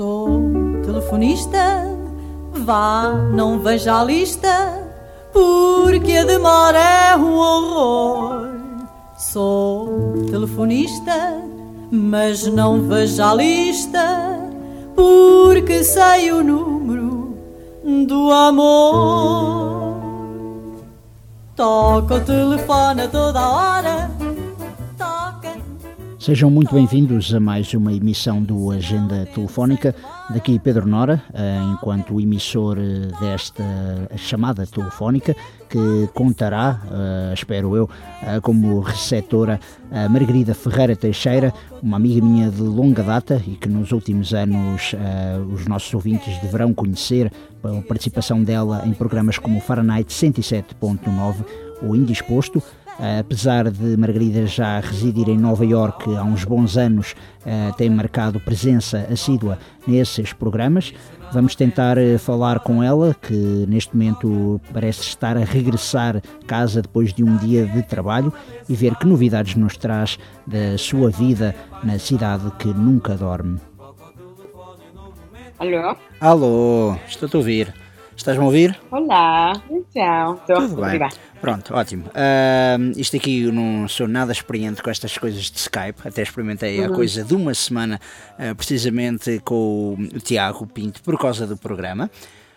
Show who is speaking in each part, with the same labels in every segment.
Speaker 1: Sou telefonista, vá, não veja a lista, porque a demora é um horror. Sou telefonista, mas não veja a lista, porque sei o número do amor. Toca o telefone a toda hora
Speaker 2: Sejam muito bem-vindos a mais uma emissão do Agenda Telefónica. Daqui Pedro Nora, eh, enquanto emissor eh, desta chamada telefónica, que contará, eh, espero eu, como receptora a Margarida Ferreira Teixeira, uma amiga minha de longa data e que nos últimos anos os nossos ouvintes deverão conhecer pela participação dela em programas como Fahrenheit 107.9 ou Indisposto. Apesar de Margarida já residir em Nova Iorque há uns bons anos, uh, tem marcado presença assídua nesses programas. Vamos tentar uh, falar com ela, que neste momento parece estar a regressar casa depois de um dia de trabalho e ver que novidades nos traz da sua vida na cidade que nunca dorme.
Speaker 3: Alô?
Speaker 2: Alô, estou-te a ouvir. Estás-me a ouvir?
Speaker 3: Olá, então, estou
Speaker 2: Tudo bem. Pronto, ótimo. Uh, isto aqui eu não sou nada experiente com estas coisas de Skype, até experimentei uhum. há coisa de uma semana, uh, precisamente com o Tiago Pinto, por causa do programa.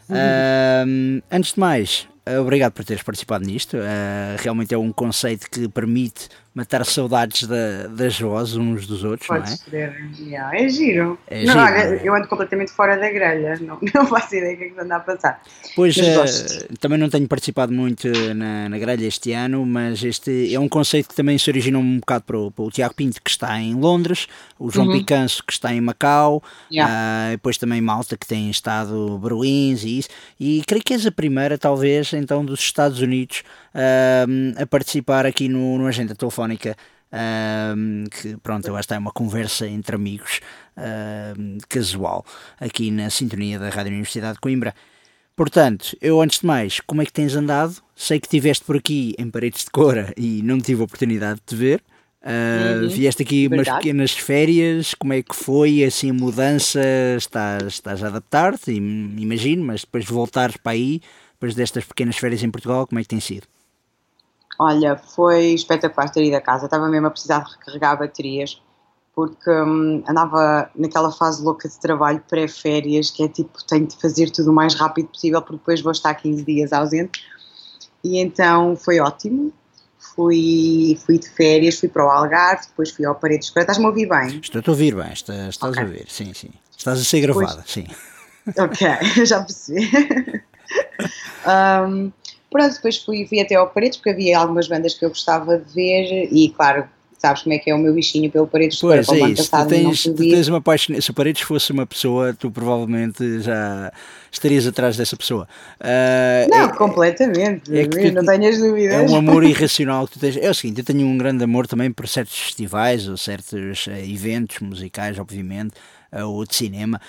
Speaker 2: Uhum. Uh, antes de mais, obrigado por teres participado nisto. Ah, realmente é um conceito que permite matar saudades da, das vozes uns dos outros,
Speaker 3: Podes
Speaker 2: não é?
Speaker 3: yeah, é giro. É não, giro. Olha, eu ando completamente fora da grelha, não, não faço ideia do que é que anda a passar.
Speaker 2: Pois, uh, também não tenho participado muito na, na grelha este ano, mas este é um conceito que também se originou um bocado para o, para o Tiago Pinto, que está em Londres, o João uhum. Picanço, que está em Macau, yeah. uh, depois também Malta, que tem estado Bruins e isso, e creio que és a primeira, talvez, então, dos Estados Unidos uh, a participar aqui no, no Agenda Telefónica. Uh, que pronto, eu acho que é uma conversa entre amigos casual aqui na sintonia da Rádio Universidade de Coimbra. Portanto, eu antes de mais, como é que tens andado? Sei que estiveste por aqui em Paredes de Cora e não tive a oportunidade de te ver. Uh, uhum. Vieste aqui Verdade. umas pequenas férias, como é que foi assim a mudança? Estás, estás a adaptar-te, imagino, mas depois de voltares para aí, depois destas pequenas férias em Portugal, como é que tem sido?
Speaker 3: Olha, foi espetacular ter ido a casa. Estava mesmo a precisar de recarregar baterias porque hum, andava naquela fase louca de trabalho pré-férias, que é tipo, tenho de fazer tudo o mais rápido possível, porque depois vou estar 15 dias ausente. E então foi ótimo. Fui, fui de férias, fui para o Algarve, depois fui ao Paredes Escura. Estás-me a ouvir bem?
Speaker 2: Estou-te a ouvir bem, estás, estás okay. a ouvir, sim, sim. Estás a ser gravada, pois... sim.
Speaker 3: Ok, já percebi. um, Pronto, depois fui, fui até ao Paredes, porque havia algumas bandas que eu gostava de ver e, claro, sabes como é que é o meu bichinho pelo Paredes
Speaker 2: pois é isso, tu tens, tu tens uma paixão, se o Paredes fosse uma pessoa, tu provavelmente já estarias atrás dessa pessoa.
Speaker 3: Uh, não, é, completamente, é tu, não tenhas dúvidas.
Speaker 2: É um amor irracional que tu tens. É o seguinte, eu tenho um grande amor também por certos festivais ou certos uh, eventos musicais, obviamente, ou de cinema,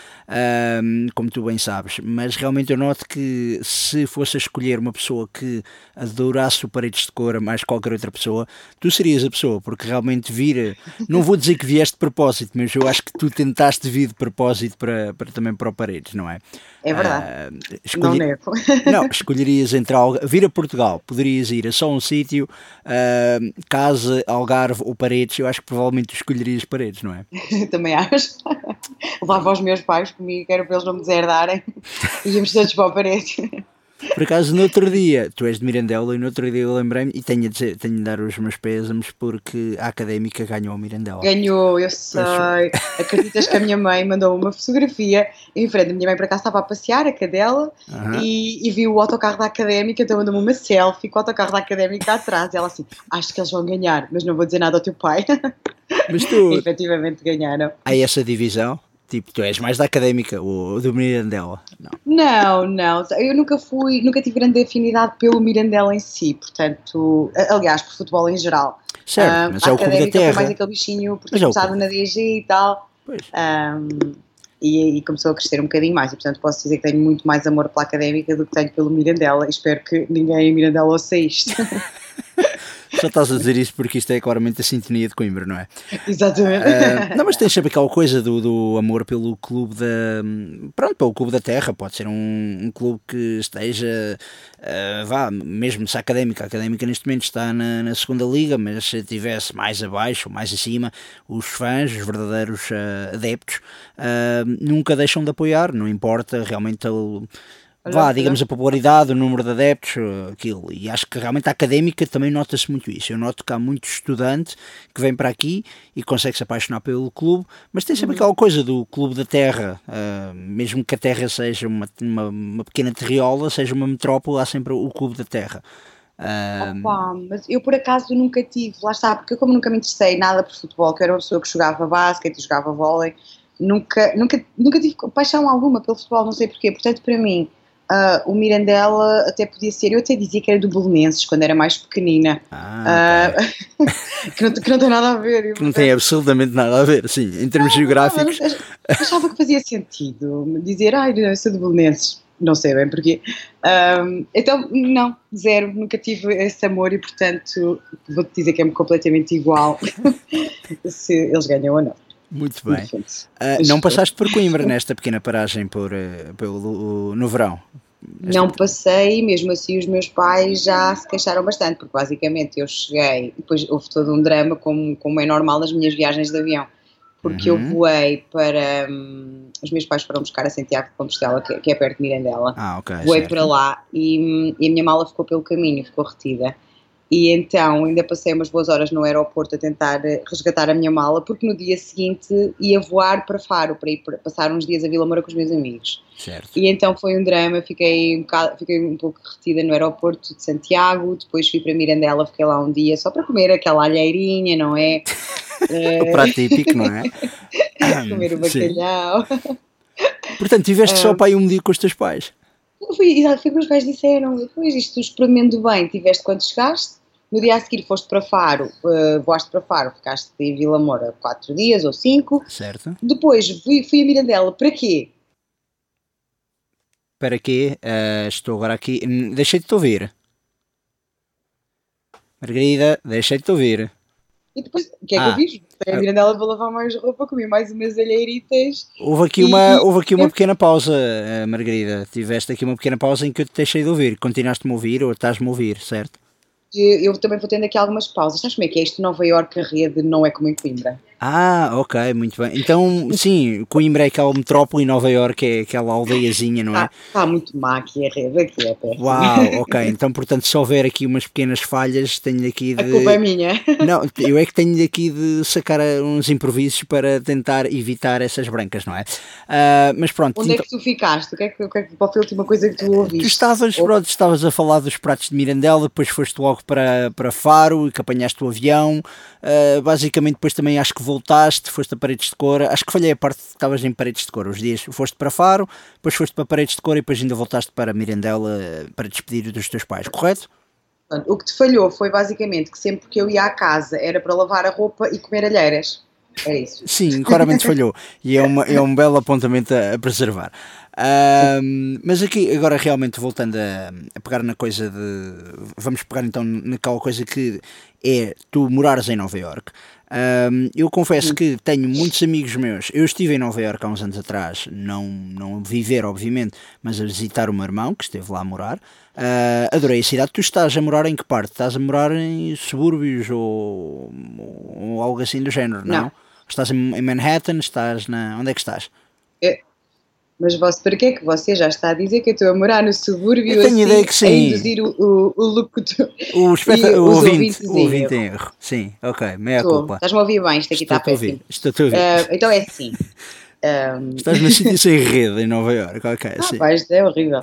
Speaker 2: como tu bem sabes, mas realmente eu noto que se fosse a escolher uma pessoa que adorasse o Paredes de Cor mais que qualquer outra pessoa, tu serias a pessoa, porque realmente vir, não vou dizer que vieste de propósito, mas eu acho que tu tentaste vir de propósito para, para também para o Paredes, não é?
Speaker 3: É verdade. Uh, escolhi...
Speaker 2: Não Não, escolherias entre algo, vir a Portugal, poderias ir a só um sítio, uh, casa, Algarve ou Paredes, eu acho que provavelmente escolherias Paredes, não é?
Speaker 3: Também acho. Levava os meus pais comigo, era para eles não me deserdarem, íamos todos para a parede.
Speaker 2: Por acaso, no outro dia, tu és de Mirandela e no outro dia eu lembrei-me, e tenho, a dizer, tenho de dar os meus pésames porque a académica ganhou o Mirandela.
Speaker 3: Ganhou, eu sei. Acreditas que a minha mãe mandou uma fotografia em frente. A minha mãe, por acaso, estava a passear a cadela e, e viu o autocarro da académica, então mandou-me uma selfie com o autocarro da académica atrás. E ela assim: Acho que eles vão ganhar, mas não vou dizer nada ao teu pai.
Speaker 2: Mas tu.
Speaker 3: E, efetivamente ganharam.
Speaker 2: Há essa divisão? Tipo, tu és mais da académica, o do Mirandela.
Speaker 3: Não. não, não. Eu nunca fui, nunca tive grande afinidade pelo Mirandela em si, portanto, aliás, por futebol em geral.
Speaker 2: Certo, um, mas é o clube da terra.
Speaker 3: Foi mais aquele bichinho por ter começado na DG e tal. Pois. Um, e, e, começou a crescer um bocadinho mais, e portanto posso dizer que tenho muito mais amor pela académica do que tenho pelo Mirandela. Espero que ninguém em Mirandela ouça isto.
Speaker 2: Só estás a dizer isso porque isto é claramente a sintonia de Coimbra, não é?
Speaker 3: Exatamente.
Speaker 2: Uh, não, mas tens sempre aquela coisa do, do amor pelo clube da. Pronto, pelo clube da terra. Pode ser um, um clube que esteja. Uh, vá, mesmo se a académica. A académica neste momento está na, na segunda liga, mas se estivesse mais abaixo, mais acima, os fãs, os verdadeiros uh, adeptos, nunca deixam de apoiar, não importa realmente. O, vá, digamos, a popularidade, o número de adeptos, eh, aquilo. E acho que realmente a académica também nota-se muito isso. Eu noto que há muito estudante que vem para aqui e consegue se apaixonar pelo clube, mas tem sempre uhum. aquela coisa do clube da terra, uh, mesmo que a terra seja uma, uma, uma, pequena terriola, seja uma metrópole, há sempre o clube da terra.
Speaker 3: Uh... Opa, mas eu por acaso nunca tive, lá está, porque eu como nunca me interessei nada por futebol, que era uma pessoa que jogava basquete jogava vôlei, nunca, nunca, nunca tive paixão alguma pelo futebol, não sei porquê, portanto para mim Uh, o Mirandela até podia ser, eu até dizia que era do Belenenses quando era mais pequenina,
Speaker 2: ah,
Speaker 3: uh, que, não, que, não, tem nada a ver.
Speaker 2: Que não tem absolutamente nada a ver, sim, em termos geográficos.
Speaker 3: achava que fazia sentido dizer, ai, eu sou do Belenenses, não sei bem porquê. Então, não, zero, nunca tive esse amor e, portanto, vou-te dizer que é-me completamente igual se eles ganham ou não.
Speaker 2: Muito bem. Uh, não passaste por Coimbra nesta pequena paragem por, uh, pelo, no verão?
Speaker 3: Não passei, mesmo assim os meus pais já se queixaram bastante, porque basicamente eu cheguei, depois houve todo um drama, como, como é normal nas minhas viagens de avião, porque uhum. eu voei para. Um, os meus pais foram buscar a Santiago de Compostela, que, que é perto de Mirandela.
Speaker 2: Ah, ok.
Speaker 3: Voei
Speaker 2: certo.
Speaker 3: para lá e, hum, e a minha mala ficou pelo caminho, ficou retida. E então ainda passei umas boas horas no aeroporto a tentar eh, resgatar a minha mala, porque no dia seguinte ia voar para Faro, para ir para passar uns dias a Vila Moura com os meus amigos.
Speaker 2: Certo.
Speaker 3: E então foi um drama, fiquei um, bocado, fiquei um pouco retida no aeroporto de Santiago, depois fui para Mirandela, fiquei lá um dia só para comer aquela alheirinha, não é?
Speaker 2: o prato típico, não é?
Speaker 3: comer o bacalhau.
Speaker 2: Portanto, tiveste só para aí um dia com os teus pais?
Speaker 3: Foi, foi o que os pais disseram. Depois isto experimento bem, tiveste quando chegaste. No dia a seguir foste para Faro, uh, voaste para Faro, ficaste em Vila Moura quatro dias ou cinco.
Speaker 2: Certo.
Speaker 3: Depois fui, fui a Mirandela, para quê?
Speaker 2: Para quê? Uh, estou agora aqui. Deixei de te ouvir. Margarida, deixei de te ouvir.
Speaker 3: E depois, o que é que ah, eu fiz? Tem a Mirandela para lavar mais roupa, comi mais umas alheiritas.
Speaker 2: Houve aqui, e, uma, houve aqui uma pequena pausa, eh, Margarida. Tiveste aqui uma pequena pausa em que eu te deixei de ouvir. Continuaste-me a ouvir ou estás-me a ouvir, certo?
Speaker 3: Eu também vou tendo aqui algumas pausas. Sabes como é que é isto? Nova Iorque, a rede não é como em Coimbra.
Speaker 2: Ah, ok, muito bem. Então, sim, Coimbra é aquela metrópole e Nova Iorque é aquela aldeiazinha, não é?
Speaker 3: Está, está muito má aqui a rede, aqui é péssimo.
Speaker 2: Uau, ok. Então, portanto, se houver aqui umas pequenas falhas, tenho aqui de...
Speaker 3: A culpa é minha.
Speaker 2: Não, eu é que tenho aqui de sacar uns improvisos para tentar evitar essas brancas, não é? Uh, mas pronto.
Speaker 3: Onde então... é que tu ficaste? O que é que, o que, é que qual foi a última coisa que tu ouviste?
Speaker 2: Tu estavas, Ou... pronto, estavas a falar dos pratos de Mirandela, depois foste logo para, para Faro e que apanhaste o avião. Uh, basicamente, depois também acho que voltaste, foste a Paredes de Cor. Acho que falhei a parte que estavas em Paredes de Cor. Os dias foste para Faro, depois foste para Paredes de Cor e depois ainda voltaste para Mirandela para despedir dos teus pais, correto?
Speaker 3: O que te falhou foi basicamente que sempre que eu ia à casa era para lavar a roupa e comer alheiras. É isso.
Speaker 2: Sim, claramente falhou. E é, uma, é um belo apontamento a, a preservar. Um, mas aqui, agora realmente voltando a, a, pegar na coisa de. Vamos pegar então naquela coisa que é tu morares em Nova York. Um, eu confesso que tenho muitos amigos meus. Eu estive em Nova York há uns anos atrás, não, não viver, obviamente, mas a visitar o meu irmão que esteve lá a morar. Uh, adorei a cidade. Tu estás a morar em que parte? Estás a morar em subúrbios ou, ou algo assim do género, não? não? Estás em Manhattan? Estás na. Onde é que estás?
Speaker 3: Mas você, para que é que você já está a dizer que eu estou a morar no subúrbio eu
Speaker 2: tenho assim, ideia que sim. a
Speaker 3: induzir o, o, o locutor
Speaker 2: o, espeta, o ouvinte, o ouvinte em erro. Sim, ok, meia Estou. culpa.
Speaker 3: Estás-me a ouvir bem, isto aqui Estou está péssimo.
Speaker 2: Estou a ouvir.
Speaker 3: Uh, então é assim,
Speaker 2: um... Estás na sítio sem rede em Nova Iorque, ok.
Speaker 3: Ah, sim. pá, isto é horrível.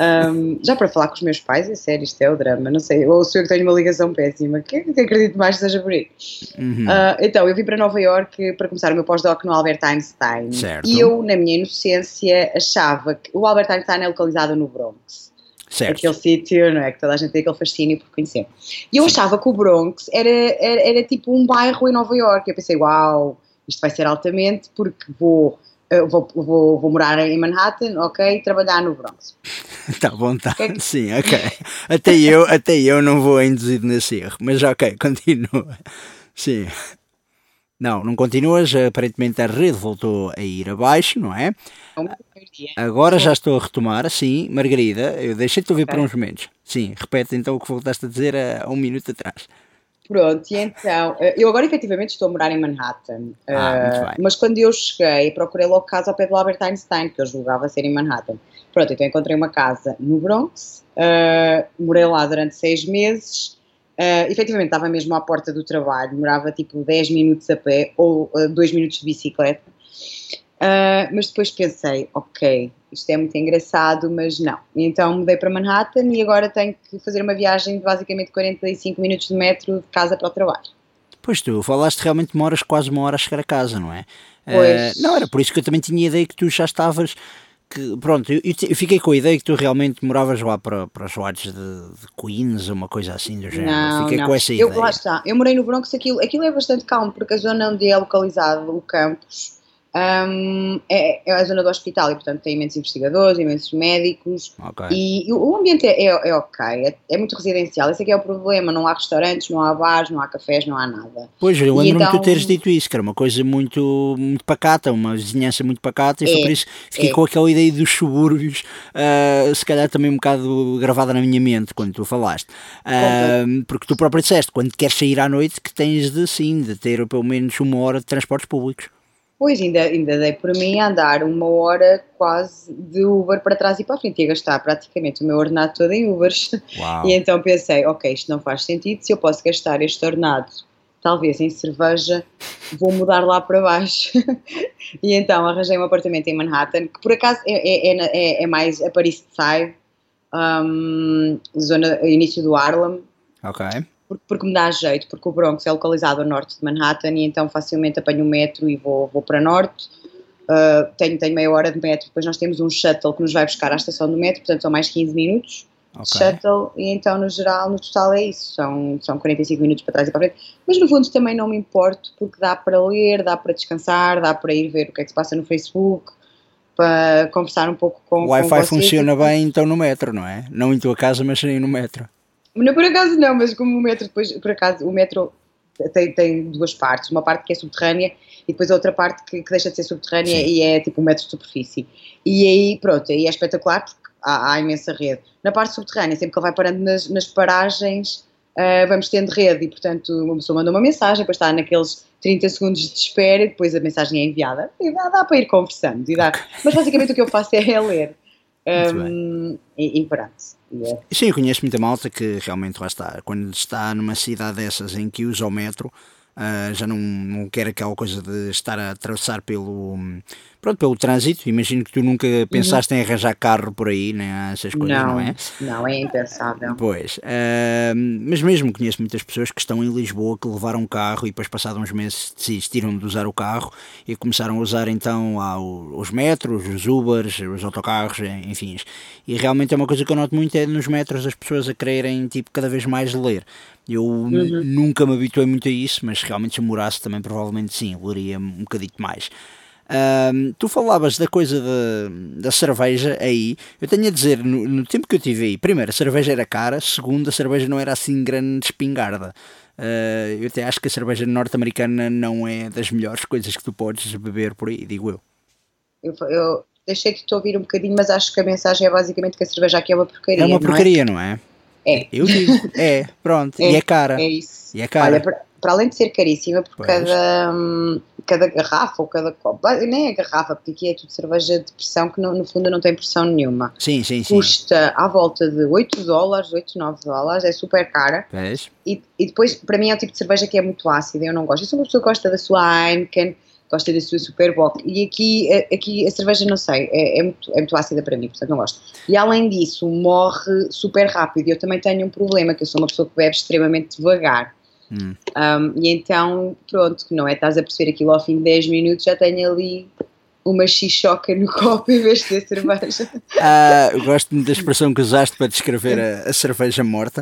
Speaker 3: Um, já para falar com os meus pais, é sério, isto é o drama, não sei. Ou sou eu que tenho uma ligação péssima, que, que acredito mais que seja por aí. Uhum. Uh, então, eu vim para Nova Iorque para começar o meu pós-doc no Albert Einstein.
Speaker 2: Certo.
Speaker 3: E eu, na minha inocência, achava que o Albert Einstein é localizado no Bronx.
Speaker 2: Certo.
Speaker 3: Aquele sítio, não é? Que toda a gente tem aquele fascínio por conhecer. E eu Sim. achava que o Bronx era, era, era tipo um bairro em Nova Iorque. Eu pensei, uau isto vai ser altamente porque vou eu vou, vou, vou morar em Manhattan, ok, trabalhar no Bronx.
Speaker 2: Está à vontade, que é que... sim, ok. Até eu, até eu não vou induzido nesse erro, mas ok, continua. Sim. Não, não continuas, aparentemente a rede voltou a ir abaixo, não é? Agora já estou a retomar, sim, Margarida, eu deixei-te ouvir okay. por uns momentos. Sim, repete então o que voltaste a dizer há um minuto atrás.
Speaker 3: Pronto, e então, eh, eu agora efetivamente estou a morar em Manhattan, ah, uh, mas quando eu cheguei procurei logo casa ao pé do Albert Einstein, que eu julgava ser em Manhattan. Pronto, então encontrei uma casa no Bronx, uh, morei lá durante seis meses, uh, efetivamente estava mesmo à porta do trabalho, morava tipo 10 minutos a pé ou 2 minutos de bicicleta, mas depois pensei, ok, isto é muito engraçado, mas não. Então mudei para Manhattan e agora tenho que fazer uma viagem de basicamente 45 minutos de metro de casa para o trabalho.
Speaker 2: Pois tu falaste realmente demoras quase uma hora a chegar a casa, não é? Pois. Uh, não, era por isso que eu também tinha a ideia que tu já estavas. Que, pronto, eu, eu fiquei com a ideia que tu realmente moravas lá para, para os lados de, de Queens uma coisa assim do género.
Speaker 3: Não,
Speaker 2: fiquei
Speaker 3: não.
Speaker 2: com essa
Speaker 3: eu,
Speaker 2: ideia.
Speaker 3: Lá está, eu morei no Bronx, aquilo, aquilo é bastante calmo, porque a zona onde é localizado o campus um, é, é, a zona do hospital e, portanto, tem imensos investigadores, imensos médicos okay. e, e, o ambiente é, é, é ok, é, é, muito residencial. Esse é que é o problema: não há restaurantes, não há bares, não há cafés, não há nada.
Speaker 2: Pois, eu lembro-me então, de tu teres dito isso, que era uma coisa muito, muito pacata, uma vizinhança muito pacata, e foi é, por isso que fiquei com aquela ideia dos subúrbios, uh, se calhar também um bocado gravada na minha mente quando tu falaste. Uh, porque tu próprio disseste, quando queres sair à noite, que tens de sim, de ter pelo menos uma hora de transportes públicos.
Speaker 3: Pois, ainda, ainda dei por mim a andar uma hora quase de Uber para trás e para a frente, ia gastar praticamente o meu ordenado todo em Ubers. Uau. E então pensei, ok, isto não faz sentido, se eu posso gastar este ordenado talvez em cerveja, vou mudar lá para baixo. e então arranjei um apartamento em Manhattan, que por acaso é, é, é, é mais a Paris Side, um, zona, início do Harlem.
Speaker 2: Ok
Speaker 3: porque, porque me dá jeito, porque o Bronx é localizado a norte de Manhattan e então facilmente apanho o metro e vou, vou para norte. Uh, tenho, tenho meia hora de metro, depois nós temos um shuttle que nos vai buscar à estação do metro, portanto são mais 15 minutos okay. shuttle, e então no geral, no total é isso, são, são 45 minutos para trás e para frente, mas no fundo também não me importo, porque dá para ler, dá para descansar, dá para ir ver o que é que se passa no Facebook, para conversar um pouco com
Speaker 2: o Wi-Fi funciona bem então no metro, não é? Não em tua casa, mas sim no metro.
Speaker 3: Não, por acaso não, mas como o metro depois, por acaso, o metro tem, tem duas partes, uma parte que é subterrânea e depois a outra parte que, que deixa de ser subterrânea Sim. e é tipo um metro de superfície. E aí, pronto, aí é espetacular porque há, há imensa rede. Na parte subterrânea, sempre que ele vai parando nas, nas paragens, uh, vamos tendo rede e, portanto, uma pessoa manda uma mensagem, depois está naqueles 30 segundos de espera e depois a mensagem é enviada. E dá, dá para ir conversando. E dá. Mas basicamente o que eu faço é ler. Um, e, e pronto. Yeah.
Speaker 2: Sim, eu conheço muita malta que realmente lá está. Quando está numa cidade dessas em que usa o metro, uh, já não, não quer aquela coisa de estar a atravessar pelo, pronto, pelo trânsito. Imagino que tu nunca uhum. pensaste uhum. em arranjar carro por aí, né? essas coisas, não, não é?
Speaker 3: Não, é impensável.
Speaker 2: Pois, uh, mas mesmo conheço muitas pessoas que estão em Lisboa que levaram um carro e depois, passados uns meses, desistiram de usar o carro e começaram a usar então os metros, os Ubers, os autocarros, enfim. E realmente é uma coisa que eu noto muito é nos metros as pessoas a quererem tipo, cada vez mais ler. Eu uhum. nunca me habituei muito a isso, mas realmente se morasse também provavelmente sim, leria um bocadito mais. Um, tu falavas da coisa da, da cerveja aí. Eu tenho a dizer, no, no, tempo que eu tive aí, primeiro, a cerveja era cara, segundo, a cerveja não era assim grande espingarda. Uh, eu até acho que a cerveja norte-americana não é das melhores coisas que tu podes beber por aí, digo eu.
Speaker 3: Eu, eu deixei de te ouvir um bocadinho, mas acho que a mensagem é basicamente que a cerveja aqui é uma porcaria.
Speaker 2: É uma porcaria, não
Speaker 3: é? Não é?
Speaker 2: É. Eu digo, é, pronto, é, e é cara.
Speaker 3: É isso.
Speaker 2: E é cara.
Speaker 3: Olha, para além de ser caríssima, por cada, hum, cada garrafa ou cada copo, nem a garrafa, porque aqui é tudo cerveja de pressão que no, no fundo não tem pressão nenhuma.
Speaker 2: Sim, sim, sim.
Speaker 3: Custa à volta de 8 dólares, 8, 9 dólares, é super cara. E, e depois, para mim, é o tipo de cerveja que é muito ácida, eu não gosto. Eu sou uma pessoa que gosta da sua Heineken, gosta da sua Superbock, e aqui, aqui a cerveja, não sei, é, é, muito, é muito ácida para mim, portanto não gosto. E além disso, morre super rápido. Eu também tenho um problema, que eu sou uma pessoa que bebe extremamente devagar. Hum. Um, e então, pronto, que não é? Estás a perceber aquilo ao fim de 10 minutos, já tenho ali uma xixoca no copo em vez de cerveja.
Speaker 2: Ah, gosto da expressão que usaste para descrever a, a cerveja morta.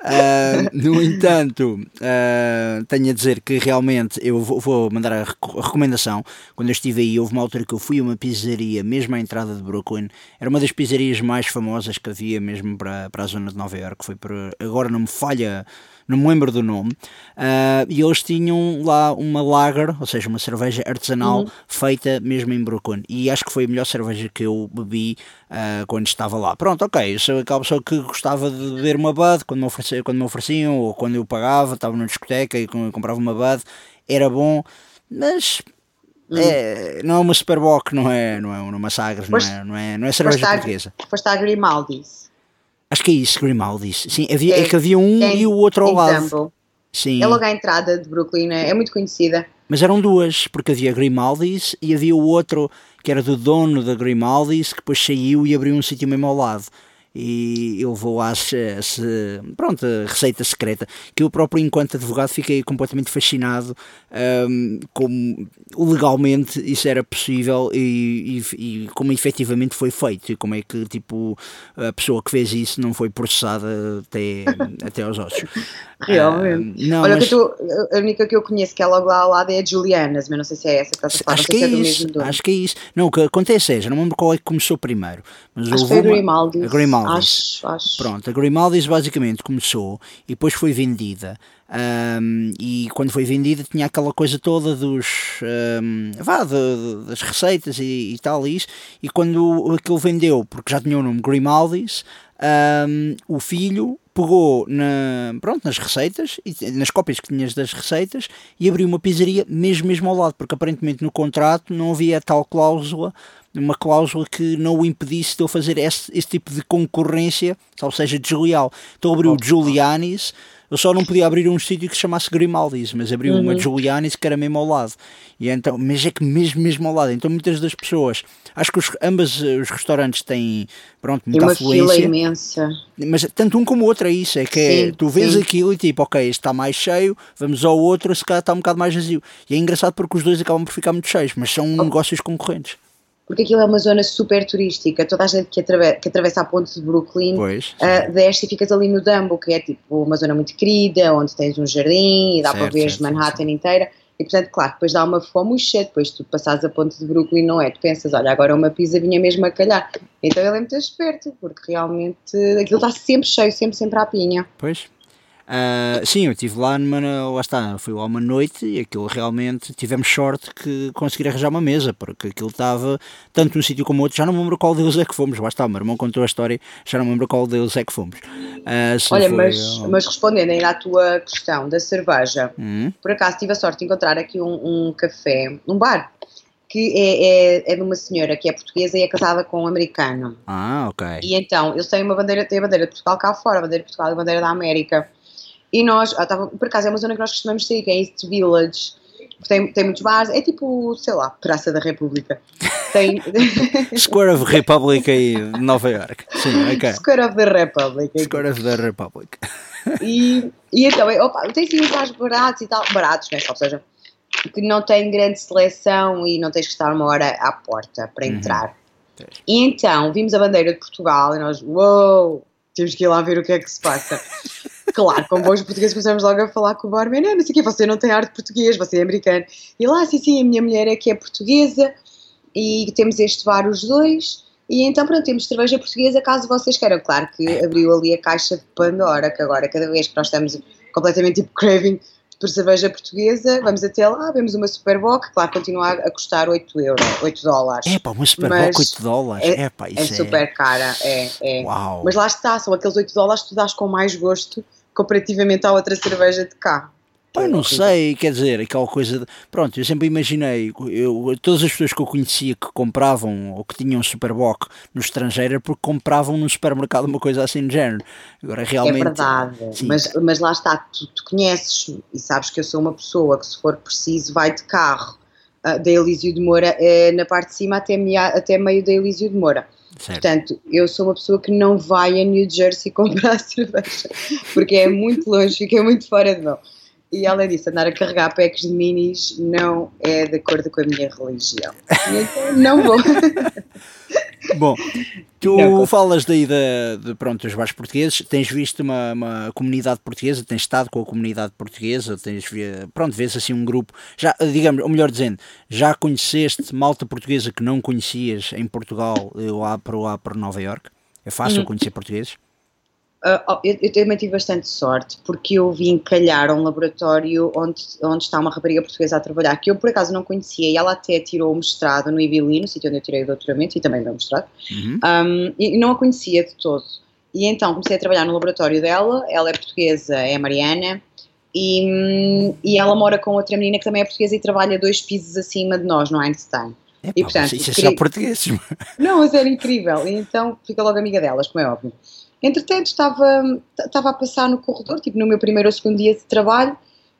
Speaker 2: Uh, no entanto, uh, tenho a dizer que realmente eu vou, vou mandar a, recomendação. Quando eu estive aí, houve uma altura que eu fui a uma pizzaria, mesmo à entrada de Brooklyn. Era uma das pizzarias mais famosas que havia mesmo para, para a zona de Nova York. Foi por, agora não me falha não me lembro do nome, uh, e eles tinham lá uma lager, ou seja, uma cerveja artesanal uhum. feita mesmo em Brooklyn, e acho que foi a melhor cerveja que eu bebi uh, quando estava lá. Pronto, ok, eu sou aquela pessoa que gostava de beber uma Bud quando me, ofereciam, quando me ofereciam, ou quando eu pagava, estava numa discoteca e comprava uma Bud, era bom, mas Hum. É, não é uma Superboc, não é, não é uma Sagres, não é, não é, não é cerveja portuguesa.
Speaker 3: Foste à Grimaldi's.
Speaker 2: Acho que é isso, Grimaldi's. Sim, havia, é, é que havia um e o outro ao lado.
Speaker 3: Sim. É logo à entrada de Brooklyn, é, é muito conhecida.
Speaker 2: Mas eram duas, porque havia Grimaldi's e havia o outro que era do dono da Grimaldi's, que depois saiu e abriu um sítio mesmo ao lado e eu vou às, às pronto, a receita secreta que eu próprio enquanto advogado fiquei completamente fascinado um, como legalmente isso era possível e, e, e, como efetivamente foi feito e como é que tipo a pessoa que fez isso não foi processada até, até aos ossos
Speaker 3: Realmente. Uh, não, Olha, mas... tu, a única que eu conheço que é logo lá ao lado é a Julianas, mas não sei se é essa que estás a falar, acho que é, é isso,
Speaker 2: Acho que é isso. Não, o que acontece é, já não me lembro qual é que começou primeiro. Mas
Speaker 3: acho que foi a Grimaldi.
Speaker 2: A Grimaldi. Acho, acho. Pronto, a Grimaldi basicamente começou e depois foi vendida. Um, e quando foi vendida tinha aquela coisa toda dos um, vá, de, de, das receitas e, e tal isso, e quando aquilo vendeu, porque já tinha o nome Grimaldi's, um, o filho pegou na, pronto, nas receitas, nas cópias que tinhas das receitas e abriu uma pizzaria mesmo, mesmo ao lado, porque aparentemente no contrato não havia tal cláusula, uma cláusula que não o impedisse de eu fazer esse, esse tipo de concorrência, ou seja, desleal. Então abriu o Giuliani's eu só não podia abrir um sítio que se chamasse Grimaldi's, mas abriu uhum. uma Giuliani's que era mesmo ao lado. E então, mas é que mesmo, mesmo ao lado. Então muitas das pessoas, acho que os, ambas eh, os restaurantes têm, pronto, muita uma afluência. Fila
Speaker 3: imensa.
Speaker 2: Mas tanto um como o outro é isso, é que é, sim, é, tu vês sim. aquilo e tipo, ok, este está mais cheio, vamos ao outro, se calhar está um bocado mais vazio. E é engraçado porque os dois acabam por ficar muito cheios, mas são oh. negócios concorrentes
Speaker 3: porque aquilo é uma zona super turística. Toda a gente que, atrave que atravessa a ponte de Brooklyn uh, desce e ficas ali no Dumbo, que é tipo uma zona muito querida, onde tens um jardim e dá certo, para ver certo, Manhattan certo. inteira. E portanto, claro, depois dá uma fome cheia, depois tu passares a ponte de Brooklyn, não é? Tu pensas, olha, agora uma pizza vinha mesmo a calhar. Então ele é muito esperto, porque realmente aquilo está sempre cheio, sempre, sempre à pinha.
Speaker 2: Pois, Uh, sim, eu estive lá numa. Lá está, fui lá uma noite e aquilo realmente tivemos sorte que conseguir arranjar uma mesa, porque aquilo estava tanto num sítio como outro. Já não me lembro qual deles é que fomos. Lá está, o meu irmão contou a história, já não me lembro qual deles é que fomos. Uh,
Speaker 3: Olha, foi, mas, mas respondendo ainda à tua questão da cerveja, hum? por acaso tive a sorte de encontrar aqui um, um café, um bar, que é, é, é, de uma senhora que é portuguesa e é casada com um americano.
Speaker 2: Ah, ok.
Speaker 3: E então, eles têm uma bandeira, têm a bandeira de Portugal cá fora, a bandeira de Portugal e a bandeira da América. E nós, ah, tava, por acaso é uma zona que nós costumamos sair, que é East Village, tem, tem muitos bares, é tipo, sei lá, Praça da República. Tem...
Speaker 2: Square of Republic em Nova York. Sim, ok.
Speaker 3: Square of the Republic.
Speaker 2: Square of the Republic.
Speaker 3: E, e então, é, opa, tem sim bares baratos e tal, baratos, né? Ou seja, que não tem grande seleção e não tens que estar uma hora à porta para uhum. entrar. Uhum. E então, vimos a bandeira de Portugal e nós, uou, wow, temos que ir lá ver o que é que se passa. Claro, com bons portugueses começamos logo a falar com o barman, não, não sei o quê, você não tem arte português, você é americano. E lá, sim, sim, a minha mulher é que é portuguesa e temos este bar os dois. E então, pronto, temos cerveja portuguesa caso vocês queiram. Claro que abriu ali a caixa de Pandora, que agora, cada vez que nós estamos completamente tipo craving por cerveja portuguesa, vamos até lá, vemos uma Superboc, claro, continua a custar 8 euros, 8 dólares.
Speaker 2: É pá, uma Superboc 8 dólares, é, é pá, isso
Speaker 3: é, é super cara, é, é.
Speaker 2: Uau.
Speaker 3: Mas lá está, são aqueles 8 dólares que tu dás com mais gosto comparativamente à outra cerveja de cá.
Speaker 2: Eu não sei, quer dizer, aquela coisa de, Pronto, eu sempre imaginei, eu, todas as pessoas que eu conhecia que compravam ou que tinham Superboc no estrangeiro era porque compravam no supermercado uma coisa assim de género. Agora realmente. É
Speaker 3: verdade, mas, mas lá está, tu, tu conheces e sabes que eu sou uma pessoa que, se for preciso, vai de carro uh, da Elísio de Moura uh, na parte de cima até, até meio da Elísio de Moura. Certo. Portanto, eu sou uma pessoa que não vai a New Jersey comprar cerveja, porque é muito longe, fica muito fora de mão. E ela disse: andar a carregar packs de minis não é de acordo com a minha religião. E então não vou.
Speaker 2: Bom, tu não, falas daí de, de, pronto, dos bares portugueses, tens visto uma, uma, comunidade portuguesa, tens estado com a comunidade portuguesa, tens, pronto, vês assim um grupo, já, digamos, ou melhor dizendo, já conheceste malta portuguesa que não conhecias em Portugal, lá para, lá para Nova York? É fácil uhum. conhecer portugueses?
Speaker 3: Uh, eu, eu, também tive bastante sorte, porque eu vim calhar a um laboratório onde, onde está uma rapariga portuguesa a trabalhar, que eu por acaso não conhecia, e ela até tirou o mestrado no IBILI, no sítio onde eu tirei o doutoramento, e também o meu mestrado, uhum. um, e não a conhecia de todo. E então comecei a trabalhar no laboratório dela, ela é portuguesa, é a Mariana, e, e ela mora com outra menina que também é portuguesa e trabalha dois pisos acima de nós, no Einstein.
Speaker 2: É, e, portanto, isso é só português.
Speaker 3: Não, mas era incrível, e então fica logo amiga delas, como é óbvio. Entretanto, estava, estava a passar no corredor, tipo no meu primeiro ou segundo dia de trabalho,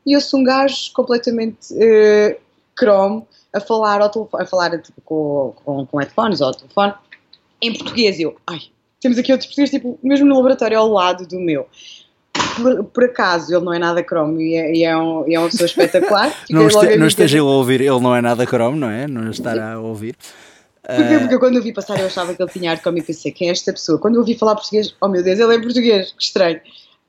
Speaker 3: e ouço um gajo completamente uh, cromo a falar, ao telefone, a falar tipo, com, com, com headphones ou ao telefone em português. E eu, ai, temos aqui outros portugueses, tipo, mesmo no laboratório ao lado do meu. Por, por, acaso ele não é nada cromo e é, e é, um, e é uma pessoa espetacular.
Speaker 2: não, este, não esteja a ouvir, ele não é nada cromo, não é? Não estará a ouvir.
Speaker 3: Porque, porque quando eu vi passar eu achava que ele tinha arte como e pensei, quem é esta pessoa? Quando eu ouvi falar português, oh meu Deus, ele é português, que estranho.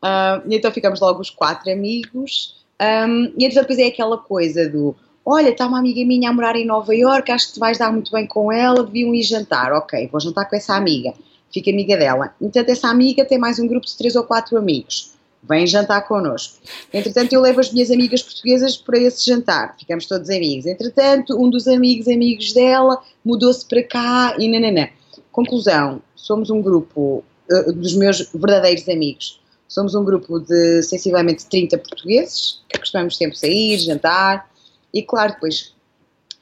Speaker 3: Uh, e então ficamos logo os quatro amigos. Um, e então depois é aquela coisa do, olha, está uma amiga minha a morar em Nova Iorque, acho que te vais dar muito bem com ela, deviam ir jantar. Ok, vou jantar com essa amiga. Fica amiga dela. Então essa amiga tem mais um grupo de três ou quatro amigos vem jantar connosco. Entretanto, eu levo as minhas amigas portuguesas para esse jantar, ficamos todos amigos. Entretanto, um dos amigos, amigos dela, mudou-se para cá e nananã. Conclusão, somos um grupo uh, dos meus verdadeiros amigos. Somos um grupo de sensivelmente 30 portugueses, que costumamos sempre sair, jantar, e claro, depois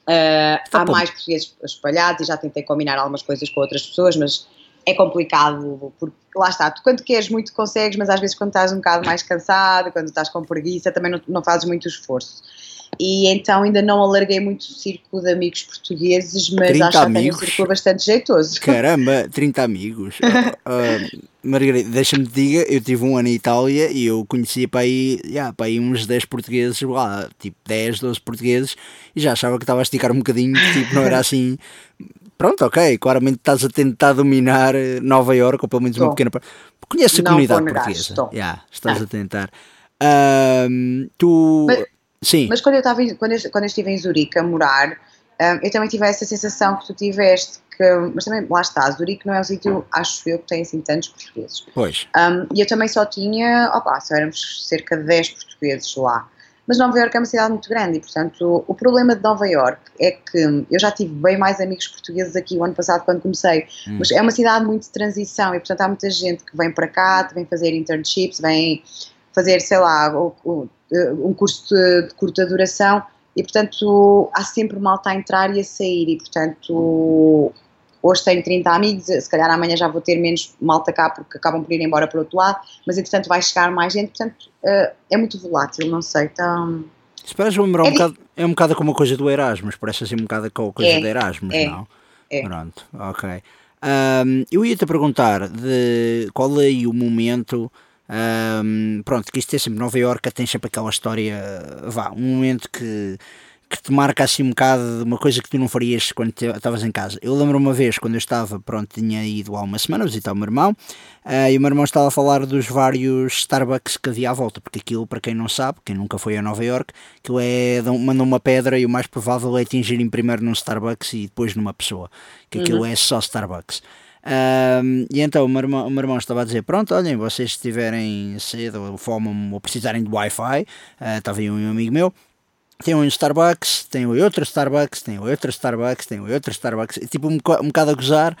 Speaker 3: uh, há mais portugueses espalhados, e já tentei combinar algumas coisas com outras pessoas, mas é complicado, porque lá está, tu quando queres muito consegues, mas às vezes quando estás um bocado mais cansado, quando estás com preguiça, também não, não fazes muito esforço. E então ainda não alarguei muito o círculo de amigos portugueses, mas acho que tenho um círculo bastante jeitoso.
Speaker 2: Caramba, 30 amigos. uh, Margarida, deixa-me te diga, eu tive um ano em Itália e eu conhecia para aí, yeah, para aí uns 10 portugueses, lá, tipo 10, 12 portugueses, e já achava que estava a esticar um bocadinho, tipo, não era assim Pronto, ok, claramente estás a tentar dominar eh, Nova Iorque, ou pelo menos uma pequena parte. Conheces a comunidade portuguesa? Yeah, estás ah. a tentar. Tu.
Speaker 3: Mas,
Speaker 2: Sim.
Speaker 3: Mas quando eu, estava, quando, eu, quando eu estive em Zurique a morar, um, eu também tive essa sensação que tu tiveste, que, mas também lá está, Zurique não é um sítio, acho eu, que tem assim tantos portugueses.
Speaker 2: Pois.
Speaker 3: Um, e eu também só tinha, opa, só éramos cerca de 10 portugueses lá. Mas Nova Iorque é uma cidade muito grande e, portanto, o problema de Nova Iorque é que eu já tive bem mais amigos portugueses aqui o ano passado quando comecei, hum. mas é uma cidade muito de transição e, portanto, há muita gente que vem para cá, vem fazer internships, vem fazer, sei lá, um curso de curta duração e, portanto, há sempre malta a entrar e a sair e, portanto, hoje tenho 30 amigos, se calhar amanhã já vou ter menos malta cá porque acabam por ir embora para o outro lado, mas entretanto vai chegar mais gente, portanto uh, é muito volátil, não sei, então...
Speaker 2: Esperas lembrar é um, bocado, é um bocado como a coisa do Erasmus, parece assim um bocado com a coisa é, do Erasmus, é, não? É. Pronto, ok. Um, eu ia-te perguntar de qual é o momento... Um, pronto, que isto é sempre Nova Iorque, tem sempre aquela história, vá, um momento que que te marca assim um bocado de uma coisa que tu não farias quando estavas em casa. Eu lembro uma vez, quando eu estava, pronto, tinha ido há uma semana visitar o meu irmão, uh, e o meu irmão estava a falar dos vários Starbucks que havia à volta, porque aquilo, para quem não sabe, quem nunca foi a Nova York, aquilo é, mandam uma pedra e o mais provável é atingirem primeiro num Starbucks e depois numa pessoa, que aquilo uhum. é só Starbucks. Uh, e então o meu, irmão, o meu, irmão, estava a dizer: Pronto, olhem, vocês estiverem cedo ou fome ou precisarem de Wi-Fi, uh, estava aí um amigo meu, tem um Starbucks, tem outro Starbucks, tem outro Starbucks, tem outro Starbucks, tipo um, um bocado a gozar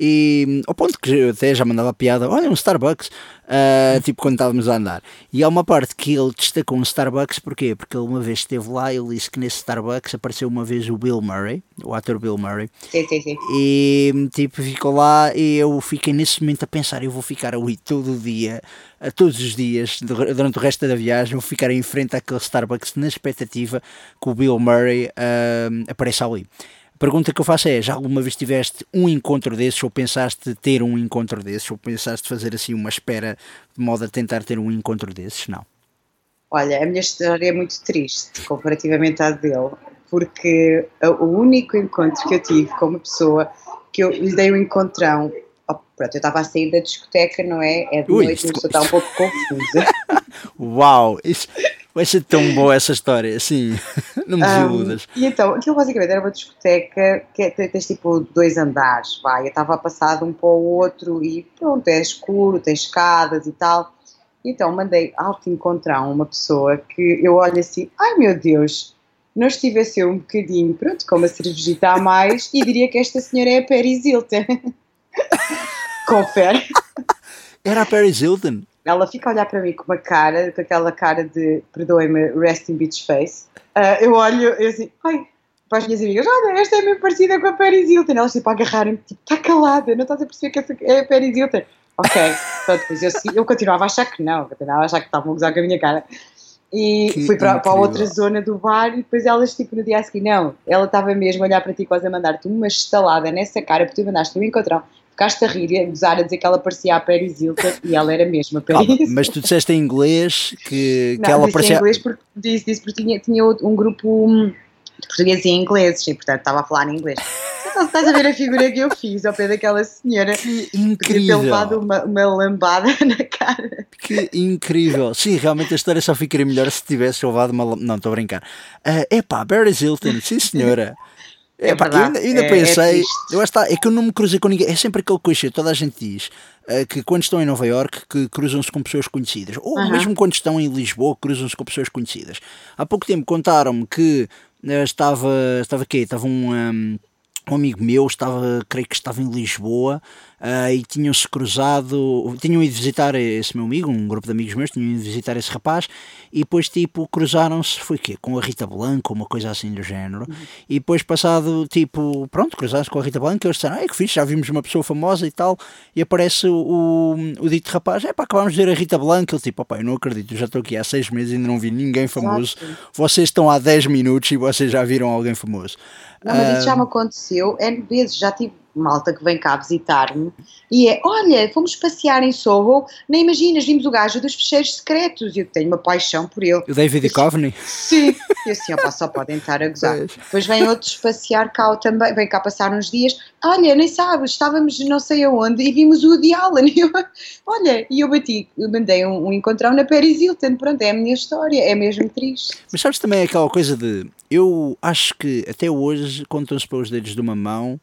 Speaker 2: e ao ponto que eu até já mandava piada, olha um Starbucks, uh, tipo quando estávamos a andar. E há uma parte que ele destacou um Starbucks, porquê? Porque ele uma vez esteve lá ele disse que nesse Starbucks apareceu uma vez o Bill Murray, o ator Bill Murray.
Speaker 3: Sim, sim, sim.
Speaker 2: E tipo ficou lá e eu fiquei nesse momento a pensar, eu vou ficar ali todo o dia, todos os dias, durante o resto da viagem, vou ficar em frente àquele Starbucks na expectativa que o Bill Murray uh, apareça ali pergunta que eu faço é: já alguma vez tiveste um encontro desses, ou pensaste ter um encontro desses, ou pensaste fazer assim uma espera de modo a tentar ter um encontro desses? Não.
Speaker 3: Olha, a minha história é muito triste comparativamente à dele, porque o único encontro que eu tive com uma pessoa que eu lhe dei um encontrão. Oh, pronto, eu estava a sair da discoteca, não é? É de
Speaker 2: Ui,
Speaker 3: noite,
Speaker 2: isso-
Speaker 3: a está um pouco confusa.
Speaker 2: Uau, isso vai ser tão boa essa história, assim, não me
Speaker 3: Um,
Speaker 2: desiludas.
Speaker 3: e então, aquilo basicamente era uma discoteca que é- tens tipo dois andares, vai, eu estava passado um para o outro e pronto, é escuro, tem escadas e tal. Então mandei alto encontrar uma pessoa que eu olho assim, ai meu Deus, não estivesse eu um bocadinho, pronto, com uma cervejita a mais e diria que esta senhora é a Paris Hilton. Confere.
Speaker 2: Era a Paris Hilton.
Speaker 3: Ela fica a olhar para mim com uma cara, com aquela cara de, perdoem-me, resting bitch face. Ah, eu olho, eu assim, ai, para as minhas amigas, olha, esta é mesmo parecida com a Paris Hilton. Elas tipo a agarrarem-me, tipo, está calada, não estás a perceber que é a Paris Hilton. Ok, pronto, depois eu, eu continuava a achar que não, continuava a achar que estavam a gozar com a minha cara. E
Speaker 2: Que
Speaker 3: fui para, para a outra zona do bar e depois elas, tipo, no dia a seguir, não, ela estava mesmo a olhar para ti, quase a mandar-te uma estalada nessa cara, porque tu mandaste um encontrão, ficaste a rir e a gozar, a dizer que ela parecia a Paris Hilton e ela era mesmo a Paris Hilton.
Speaker 2: mas tu disseste em inglês que, que
Speaker 3: Não,
Speaker 2: ela
Speaker 3: disse
Speaker 2: parecia.
Speaker 3: em inglês porque, disse, disse porque tinha, tinha um grupo hum, de portugueses e ingleses e portanto estava a falar em inglês. Então, estás a ver a figura que eu fiz ao pé daquela senhora
Speaker 2: Que
Speaker 3: podia ter levado
Speaker 2: incrível!
Speaker 3: uma, uma lambada na cara.
Speaker 2: Que incrível! Sim, realmente a história só ficaria melhor se tivesse levado uma. Não, estou a brincar. É epá, Paris Hilton, sim senhora.
Speaker 3: É
Speaker 2: Epá, eu
Speaker 3: verdade,
Speaker 2: ainda, eu ainda
Speaker 3: é- é
Speaker 2: pensei,
Speaker 3: triste.
Speaker 2: eu acho que tá- é que eu não me cruzei com ninguém. É sempre aquele clichê, toda a gente diz eh, que quando estão em Nova York que cruzam-se com pessoas conhecidas, ou
Speaker 3: Aham.
Speaker 2: mesmo quando estão em Lisboa cruzam-se com pessoas conhecidas. Há pouco tempo contaram-me que eh, estava, estava quê? Estava um, um, um amigo meu, estava, creio que estava em Lisboa ah, e tinham-se cruzado, tinham ido visitar esse meu amigo, um grupo de amigos meus, tinham ido visitar esse rapaz e depois tipo cruzaram-se, foi quê? Com a Rita Blanco, uma coisa assim do género, e depois passado tipo, pronto, cruzaram-se com a Rita Blanco e eles disseram, é que fixe, já vimos uma pessoa famosa e tal, e aparece o, o, dito rapaz, é pá, acabámos de ver a Rita Blanco, ele tipo, opá, eu não acredito, já estou aqui há seis meses e ainda não vi ninguém famoso, vocês estão há 10 minutos e vocês já viram alguém famoso.
Speaker 3: Não, mas isso já
Speaker 2: Ah,
Speaker 3: me aconteceu N vezes, já tive malta que vem cá visitar-me e é, olha, fomos passear em Soho, nem imaginas, vimos o gajo dos fecheiros secretos e eu tenho uma paixão por ele.
Speaker 2: O David Duchovny?
Speaker 3: Sim, e assim, opa, só podem estar a gozar.
Speaker 2: Pois.
Speaker 3: Depois vêm outros passear cá também, vêm cá passar uns dias. Olha, nem sabes, estávamos não sei aonde e vimos o Woody Allen. E eu, olha, e eu bati, eu mandei um, um encontrão na Paris Hilton. Pronto, é a minha história, é mesmo triste.
Speaker 2: Mas sabes também aquela coisa de. Eu acho que até hoje contam-se pelos dedos de uma mão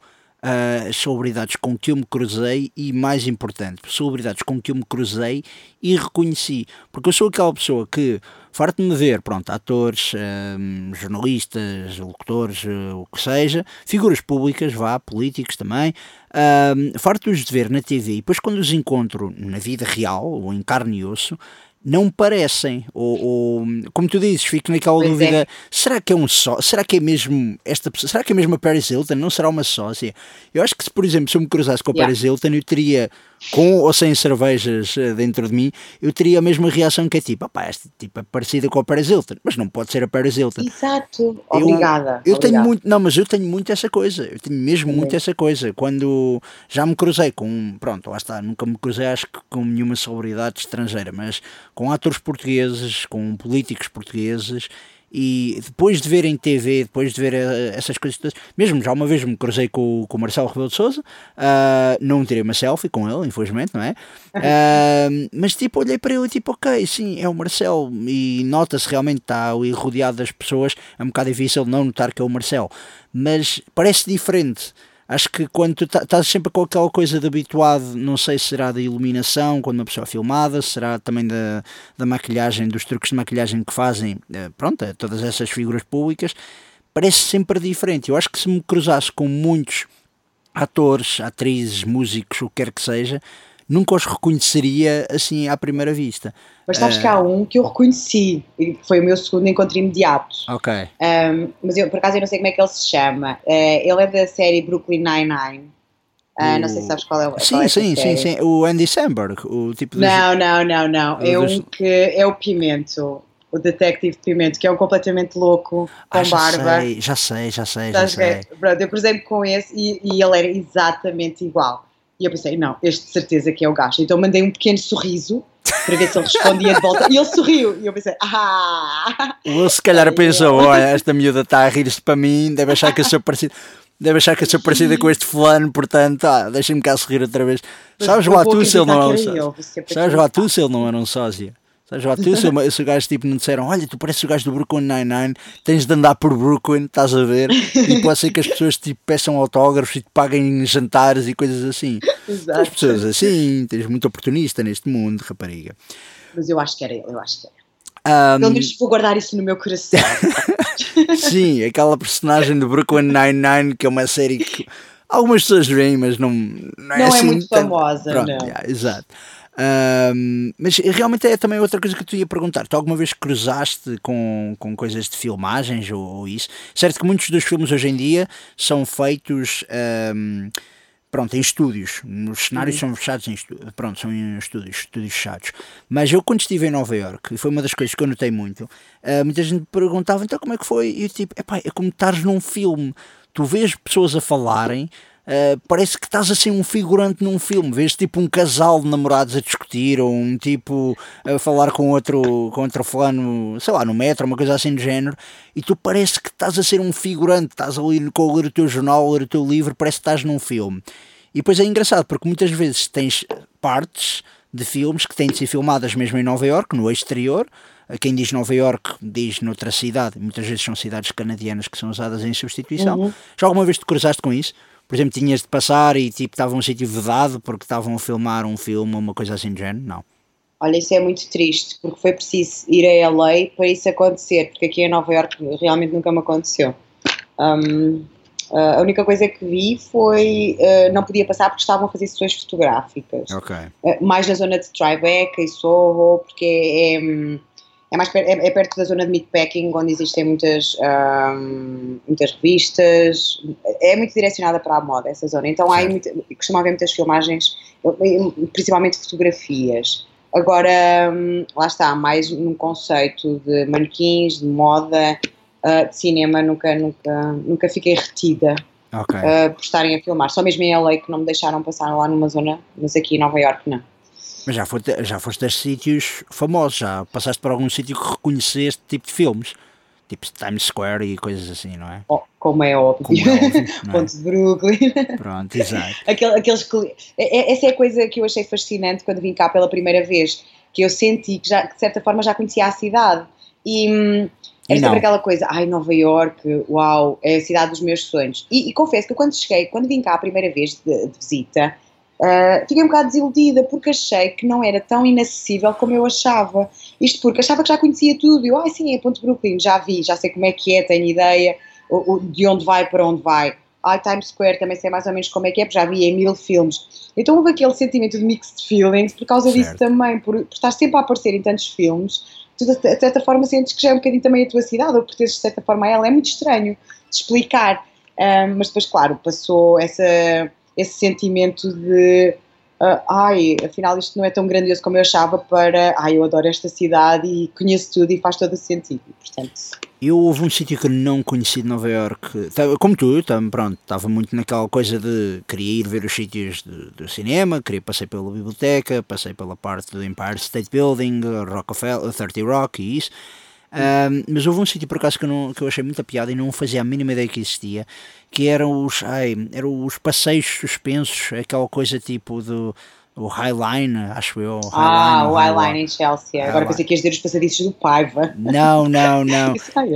Speaker 2: as celebridades com que eu me cruzei e, mais importante, celebridades com que eu me cruzei e reconheci. Porque eu sou aquela pessoa que, farto-me ver, pronto, atores, ah, jornalistas, locutores, ah, o que seja, figuras públicas, vá, políticos também, ah, farto-os de ver na TV e depois quando os encontro na vida real, ou em carne e osso, não parecem, ou, ou, como tu dizes, fico naquela
Speaker 3: Pois é.
Speaker 2: dúvida, será que é um só, será que é mesmo esta pessoa, será que é mesmo a Paris Hilton, não será uma sócia? Eu acho que se, por exemplo, se eu me cruzasse com a
Speaker 3: Yeah.
Speaker 2: Paris Hilton, eu teria, com ou sem cervejas eh, dentro de mim, eu teria a mesma reação que é tipo, opá, esta tipo é parecida com a Paris Hilton, mas não pode ser a Paris Hilton.
Speaker 3: Exato, obrigada.
Speaker 2: Eu tenho
Speaker 3: obrigada.
Speaker 2: muito, não, mas eu tenho muito essa coisa, eu tenho mesmo
Speaker 3: Também.
Speaker 2: muito essa coisa. Quando já me cruzei com, pronto, lá está, nunca me cruzei acho que com nenhuma celebridade estrangeira, mas com atores portugueses, com políticos portugueses. E depois de ver em TV, depois de ver eh, essas coisas todas, mesmo já uma vez me cruzei com, o- com o Marcelo Rebelo de Souza, não tirei uma selfie com ele, infelizmente, não é? Ah, mas tipo, olhei para ele e tipo, ok, sim, é o Marcelo, e nota-se realmente está ali rodeado das pessoas, é um bocado difícil não notar que é o Marcelo, mas parece diferente. Acho que quando tu tá- estás sempre com aquela coisa de habituado, não sei se será da iluminação, quando uma pessoa é filmada, será também da, da maquilhagem, dos truques de maquilhagem que fazem, eh, pronto, todas essas figuras públicas, parece sempre diferente. Eu acho que se me cruzasse com muitos atores, atrizes, músicos, o que quer que seja, nunca os reconheceria assim à primeira vista.
Speaker 3: Mas sabes que há um que eu reconheci, e foi o meu segundo encontro imediato.
Speaker 2: Ok.
Speaker 3: Um, mas eu, por acaso, eu não sei como é que ele se chama. Eh, ele é da série Brooklyn Nine-Nine. Ah, não sei se sabes qual é, o-
Speaker 2: Sim,
Speaker 3: é
Speaker 2: sim, sim, sim. O Andy Samberg, o tipo de.
Speaker 3: Não, não, não, não. É um que é o Pimento, o Detective Pimento, que é um completamente louco, com
Speaker 2: Ah, já
Speaker 3: barba.
Speaker 2: sei, já sei, já sei, já
Speaker 3: Sabes
Speaker 2: sei.
Speaker 3: Pronto, eu cruzei-me com esse e, e ele era exatamente igual. E eu pensei, não, este de certeza que é o gajo. Então mandei um pequeno sorriso para ver se ele respondia de volta. E ele sorriu. E eu pensei, ah!
Speaker 2: O Will se calhar pensou: olha, esta miúda está a rir-se para mim, deve achar que eu sou parecido. Deve achar que eu sou parecida com este fulano, portanto, ah, deixa-me cá sorrir outra vez. Sabes lá tu se ele não é um sósia? Sabes lá tu se ele não era um sósia? Sabes lá tu se, se o gajo tipo não disseram, olha, tu pareces o gajo do Brooklyn Nine-Nine, tens de andar por Brooklyn, estás a ver? E pode ser que as pessoas tipo peçam autógrafos e te paguem jantares e coisas assim. Exato. As pessoas assim, tens muito oportunista neste mundo, rapariga.
Speaker 3: Mas eu acho que era ele, eu acho que era. Um... Pelo menos vou guardar isso no meu coração.
Speaker 2: Sim, aquela personagem do Brooklyn Nine-Nine, que é uma série que algumas pessoas veem, mas não,
Speaker 3: não é, não é assim, muito famosa. Pronto, não.
Speaker 2: Yeah, exato. Um, mas realmente é também outra coisa que eu te ia perguntar. Tu alguma vez cruzaste com, com coisas de filmagens ou, ou isso? Certo que muitos dos filmes hoje em dia são feitos. Um, pronto, em estúdios. Os cenários uhum. são fechados em estúdios. Pronto, são em estúdios, estúdios fechados. Mas eu quando estive em Nova York, e foi uma das coisas que eu notei muito, uh, muita gente perguntava então como é que foi? E eu tipo, é como estares num filme. Tu vês pessoas a falarem, Uh, parece que estás assim um figurante num filme, vês tipo um casal de namorados a discutir ou um tipo a falar com outro, com outro fulano, sei lá, no metro, uma coisa assim do género, e tu parece que estás a ser um figurante, estás ali com a ler o teu jornal, a ler o teu livro, parece que estás num filme. E depois é engraçado porque muitas vezes tens partes de filmes que têm de ser filmadas mesmo em Nova York, no exterior. Quem diz Nova York diz noutra cidade, muitas vezes são cidades canadianas que são usadas em substituição. Uhum. Já alguma vez te cruzaste com isso? Por exemplo, tinhas de passar e tipo estava um sítio vedado porque estavam a filmar um filme ou uma coisa assim do género? Não.
Speaker 3: Olha, isso é muito triste, porque foi preciso ir a LA para isso acontecer, porque aqui em Nova York realmente nunca me aconteceu. Um, a única coisa que vi foi uh, não podia passar porque estavam a fazer sessões fotográficas.
Speaker 2: Ok.
Speaker 3: Uh, mais na zona de Tribeca e Soho, porque é, é é, mais é, é, perto da zona de meatpacking, onde existem muitas, um, muitas revistas, é muito direcionada para a moda essa zona, então há muito, costuma haver muitas filmagens, principalmente fotografias. Agora, um, lá está, mais num conceito de manequins, de moda, uh, de cinema, nunca, nunca, nunca fiquei retida okay. uh, por estarem a filmar. Só mesmo em LA que não me deixaram passar lá numa zona, mas aqui em Nova York não.
Speaker 2: Mas já, foi, já foste a sítios famosos, já passaste por algum sítio que reconheceste tipo de filmes, tipo Times Square e coisas assim, não é?
Speaker 3: Oh, como é óbvio. Como é óbvio é? Ponto de Brooklyn.
Speaker 2: Pronto, exato.
Speaker 3: Aquele, aqueles, é, é, essa é a coisa que eu achei fascinante quando vim cá pela primeira vez, que eu senti que, já, de certa forma já conhecia a cidade. E, hum, é sempre aquela coisa, ai, Nova York, uau, é a cidade dos meus sonhos. E, e confesso que quando cheguei, quando vim cá a primeira vez de, de visita, Uh, fiquei um bocado desiludida porque achei que não era tão inacessível como eu achava. Isto porque achava que já conhecia tudo. Eu, ai ah, sim, é Ponte Brooklyn, já vi, já sei como é que é, tenho ideia de onde vai para onde vai. Ai, Times Square também sei mais ou menos como é que é, porque já vi em mil filmes. Então houve aquele sentimento de mixed feelings por causa certo. disso também, por, por estar sempre a aparecer em tantos filmes. Tu, de certa forma, sentes que já é um bocadinho também a tua cidade, ou pertences de certa forma a ela. É muito estranho de explicar. Um, mas depois, claro, passou essa esse sentimento de uh, ai, afinal isto não é tão grandioso como eu achava para ai, eu adoro esta cidade e conheço tudo e faz todo o sentido. Portanto,
Speaker 2: eu houve um sítio que não conheci de Nova York, como tu, tam, pronto, estava muito naquela coisa de queria ir ver os sítios do cinema, queria passei pela biblioteca, passei pela parte do Empire State Building, Rockefeller, 30 Rock e isso. Um, mas houve um sítio por acaso que eu, não, que eu achei muita piada e não fazia a mínima ideia que existia, que eram os, ai, eram os passeios suspensos, aquela coisa tipo do o Highline, acho eu.
Speaker 3: O ah, o Highline em Chelsea. Agora pensei que ias dizer os passadiços do Paiva.
Speaker 2: Não, não, não.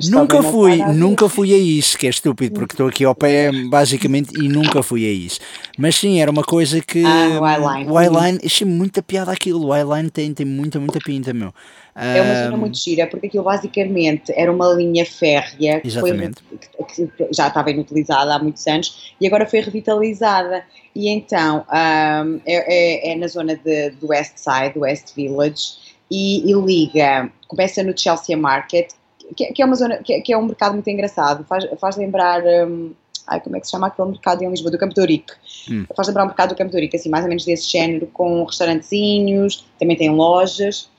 Speaker 2: nunca fui, nunca fui a isso, que é estúpido, porque estou aqui ao pé, basicamente, e nunca fui a isso. Mas sim, era uma coisa que.
Speaker 3: Ah, o Highline.
Speaker 2: O Highline, achei muita piada aquilo. O Highline tem, tem muita, muita pinta, meu.
Speaker 3: É uma zona muito gira, porque aquilo basicamente era uma linha férrea que, foi, que já estava inutilizada há muitos anos e agora foi revitalizada. E então um, é, é, é, na zona de, do West Side, do West Village, e, e liga, começa no Chelsea Market, que, que, é uma zona, que, que, é um mercado muito engraçado, faz, faz lembrar. Um, ai, como é que se chama aquele mercado em Lisboa, do Campo de Ourique. Hum. Faz lembrar um mercado do Campo de Ourique, assim, mais ou menos desse género, com restaurantezinhos, também tem lojas.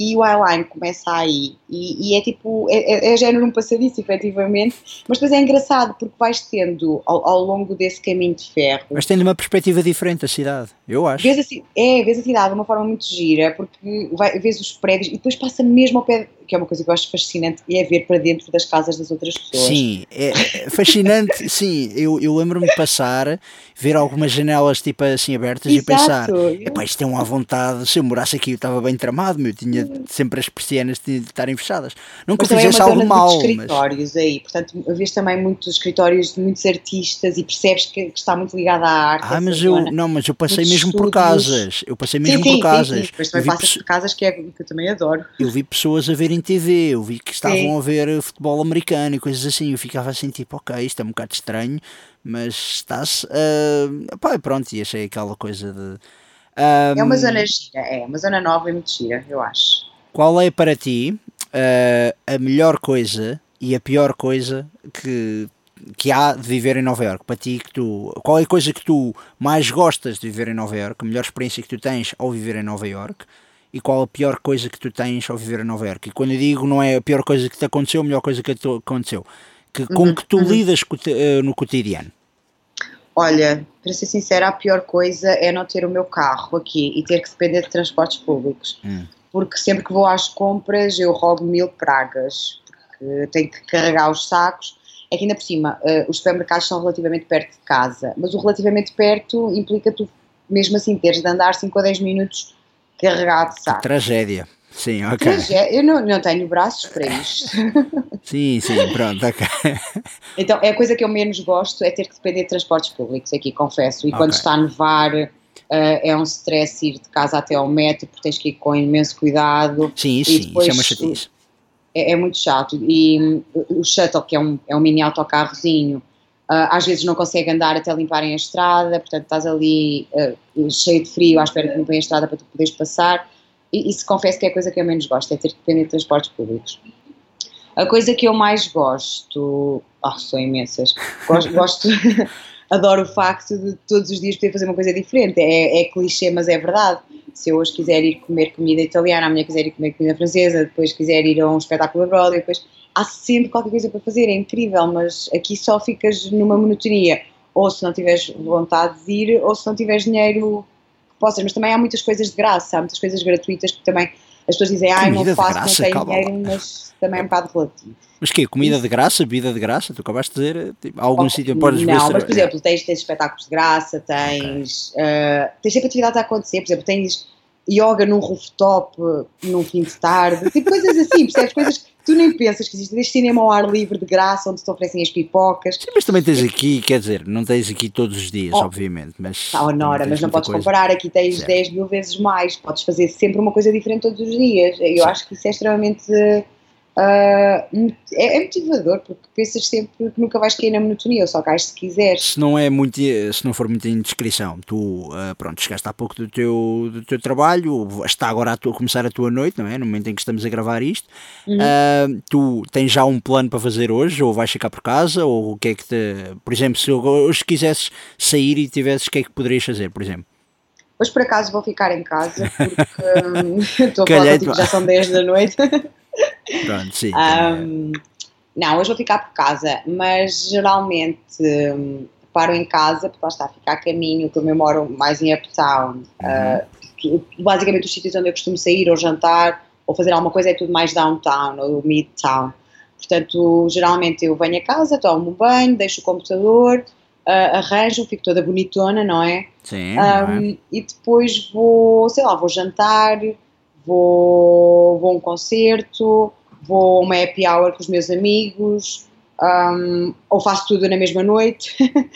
Speaker 3: E o eyeliner começa aí e, e é tipo, é, é, é género um passadiço efetivamente, mas depois é engraçado porque vais tendo ao, ao longo desse caminho de ferro.
Speaker 2: Mas tendo uma perspectiva diferente da cidade, eu acho.
Speaker 3: Vês a, é, vês a cidade de uma forma muito gira porque vai, vês os prédios e depois passa mesmo ao pé, que é uma coisa que eu acho fascinante, é ver para dentro das casas das outras pessoas.
Speaker 2: Sim, é, é fascinante, sim, eu, eu lembro-me de passar, ver algumas janelas tipo assim abertas Exato. e pensar, epá, isto é uma vontade, se eu morasse aqui eu estava bem tramado, meu, tinha sempre as persianas de estarem fechadas. Nunca mas fizesse é algo mal.
Speaker 3: escritórios mas... aí, portanto, vês também muitos escritórios de muitos artistas e percebes que, que está muito ligado à arte.
Speaker 2: Ah, mas eu, não, mas eu passei muitos mesmo por casas, eu passei mesmo sim, sim, por casas. Sim, sim.
Speaker 3: Mas também passas por casas que, é, que eu também adoro.
Speaker 2: Eu vi pessoas a verem TV, eu vi que estavam a ver futebol americano e coisas assim, eu ficava assim tipo, ok, isto é um bocado estranho, mas está-se, uh, pá, pronto, e achei aquela coisa de...
Speaker 3: Um, é uma zona gira, é uma zona nova e muito gira, eu acho.
Speaker 2: Qual é para ti uh, a melhor coisa e a pior coisa que, que há de viver em Nova York? Para ti, que tu, qual é a coisa que tu mais gostas de viver em Nova York? A melhor experiência que tu tens ao viver em Nova York? E qual a pior coisa que tu tens ao viver em Nova York? E quando eu digo não é a pior coisa que te aconteceu, a melhor coisa que te aconteceu, que, com uhum, que tu uhum. lidas uh, no cotidiano?
Speaker 3: Olha, para ser sincera, a pior coisa é não ter o meu carro aqui e ter que depender de transportes públicos. Hum porque sempre que vou às compras eu rogo mil pragas, porque tenho que carregar os sacos. É que ainda por cima, uh, os supermercados são relativamente perto de casa, mas o relativamente perto implica tu, mesmo assim, teres de andar 5 a 10 minutos carregado de sacos.
Speaker 2: Tragédia. Sim, ok.
Speaker 3: Tragédia. Eu não, não tenho braços para isto.
Speaker 2: sim, sim, pronto, ok.
Speaker 3: Então, é a coisa que eu menos gosto é ter que depender de transportes públicos aqui, confesso. E okay. quando está a nevar, Uh, é um stress ir de casa até ao metro porque tens que ir com imenso cuidado.
Speaker 2: Sim, sim, isso é uma chatice.
Speaker 3: É, é, muito chato. E um, o shuttle, que é um, é um mini autocarrozinho, às vezes não consegue andar até limparem a estrada, portanto estás ali uh, cheio de frio à espera que limpem a estrada para tu poderes passar. E isso confesso que é a coisa que eu menos gosto, é ter que depender de transportes públicos. A coisa que eu mais gosto. Oh, são imensas. Gosto. gosto adoro o facto de todos os dias poder fazer uma coisa diferente. É, é clichê, mas é verdade. Se eu hoje quiser ir comer comida italiana, amanhã quiser ir comer comida francesa, depois quiser ir a um espetáculo da Broadway, depois há sempre qualquer coisa para fazer, é incrível, mas aqui só ficas numa monotonia. Ou se não tiveres vontade de ir, ou se não tiveres dinheiro que possas. Mas também há muitas coisas de graça, há muitas coisas gratuitas que também as pessoas dizem, ah, não faço, graça, não tenho dinheiro, mas também é um bocado relativo.
Speaker 2: Mas que Comida de graça? Bebida de graça? Tu acabaste de dizer, tipo, algum oh, sítio podes
Speaker 3: Não, mas por exemplo, tens, tens espetáculos de graça, tens, okay. uh, tens sempre atividades a acontecer, por exemplo, tens yoga num rooftop num fim de tarde, tipo coisas assim, percebes? Coisas tu nem pensas que existe. Tens cinema ao ar livre de graça, onde te oferecem as pipocas.
Speaker 2: Sim, mas também tens aqui, quer dizer, não tens aqui todos os dias, oh, obviamente. Mas,
Speaker 3: está Nora, mas não podes coisa. comparar. Aqui tens certo. 10 mil vezes mais, podes fazer sempre uma coisa diferente todos os dias. Eu Sim. acho que isso é extremamente Uh, é, é, motivador porque pensas sempre que nunca vais cair na monotonia, ou só cais se quiseres.
Speaker 2: Se não, é muito, se não for muita indiscrição, tu uh, pronto, chegaste há pouco do teu, do teu trabalho, está agora a, tua, a começar a tua noite, não é? No momento em que estamos a gravar isto, uhum. uh, tu tens já um plano para fazer hoje, ou vais ficar por casa, ou o que é que te. Por exemplo, se hoje quisesses sair e tivesses, o que é que poderias fazer, por exemplo?
Speaker 3: Hoje por acaso vou ficar em casa porque hum, estou a falar contigo, já são 10 da noite.
Speaker 2: Pronto, sim.
Speaker 3: Um, não, hoje vou ficar por casa, mas geralmente um, paro em casa, porque lá está, ficar a caminho, como eu moro mais em Uptown. Uhum. Uh, basicamente, os sítios onde eu costumo sair ou jantar ou fazer alguma coisa é tudo mais downtown ou midtown. Portanto, geralmente eu venho a casa, tomo um banho, deixo o computador, uh, arranjo, fico toda bonitona, não é?
Speaker 2: Sim. Um,
Speaker 3: é? E depois vou, sei lá, vou jantar vou, vou a um concerto, vou a uma happy hour com os meus amigos, um, ou faço tudo na mesma noite.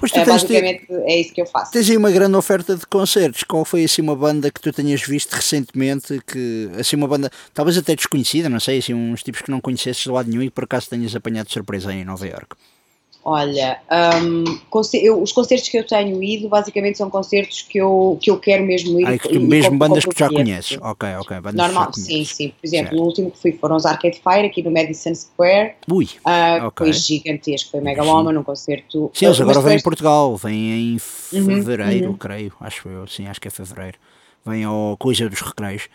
Speaker 3: Pois é, basicamente ter, é isso que eu faço.
Speaker 2: Tens aí uma grande oferta de concertos. Qual foi assim uma banda que tu tenhas visto recentemente que assim uma banda talvez até desconhecida, não sei, assim uns tipos que não conhecesses de lado nenhum e por acaso tenhas apanhado de surpresa aí em Nova York?
Speaker 3: Olha, um, eu, os concertos que eu tenho ido, basicamente são concertos que eu, que eu quero mesmo ir.
Speaker 2: Ah, que tu, mesmo bandas que tu já conheces. Ok, ok.
Speaker 3: Normal, sim, sim. Por exemplo, certo. o último que fui foram os Arcade Fire aqui no Madison Square.
Speaker 2: Ui,
Speaker 3: uh, okay. Foi gigantesco, foi mega loma num concerto.
Speaker 2: Sim, eles uh, agora vêm em Portugal, vêm em uhum, fevereiro, uhum, uhum. creio, acho eu, sim, acho que é fevereiro. Vêm ao Coisa dos Recreios.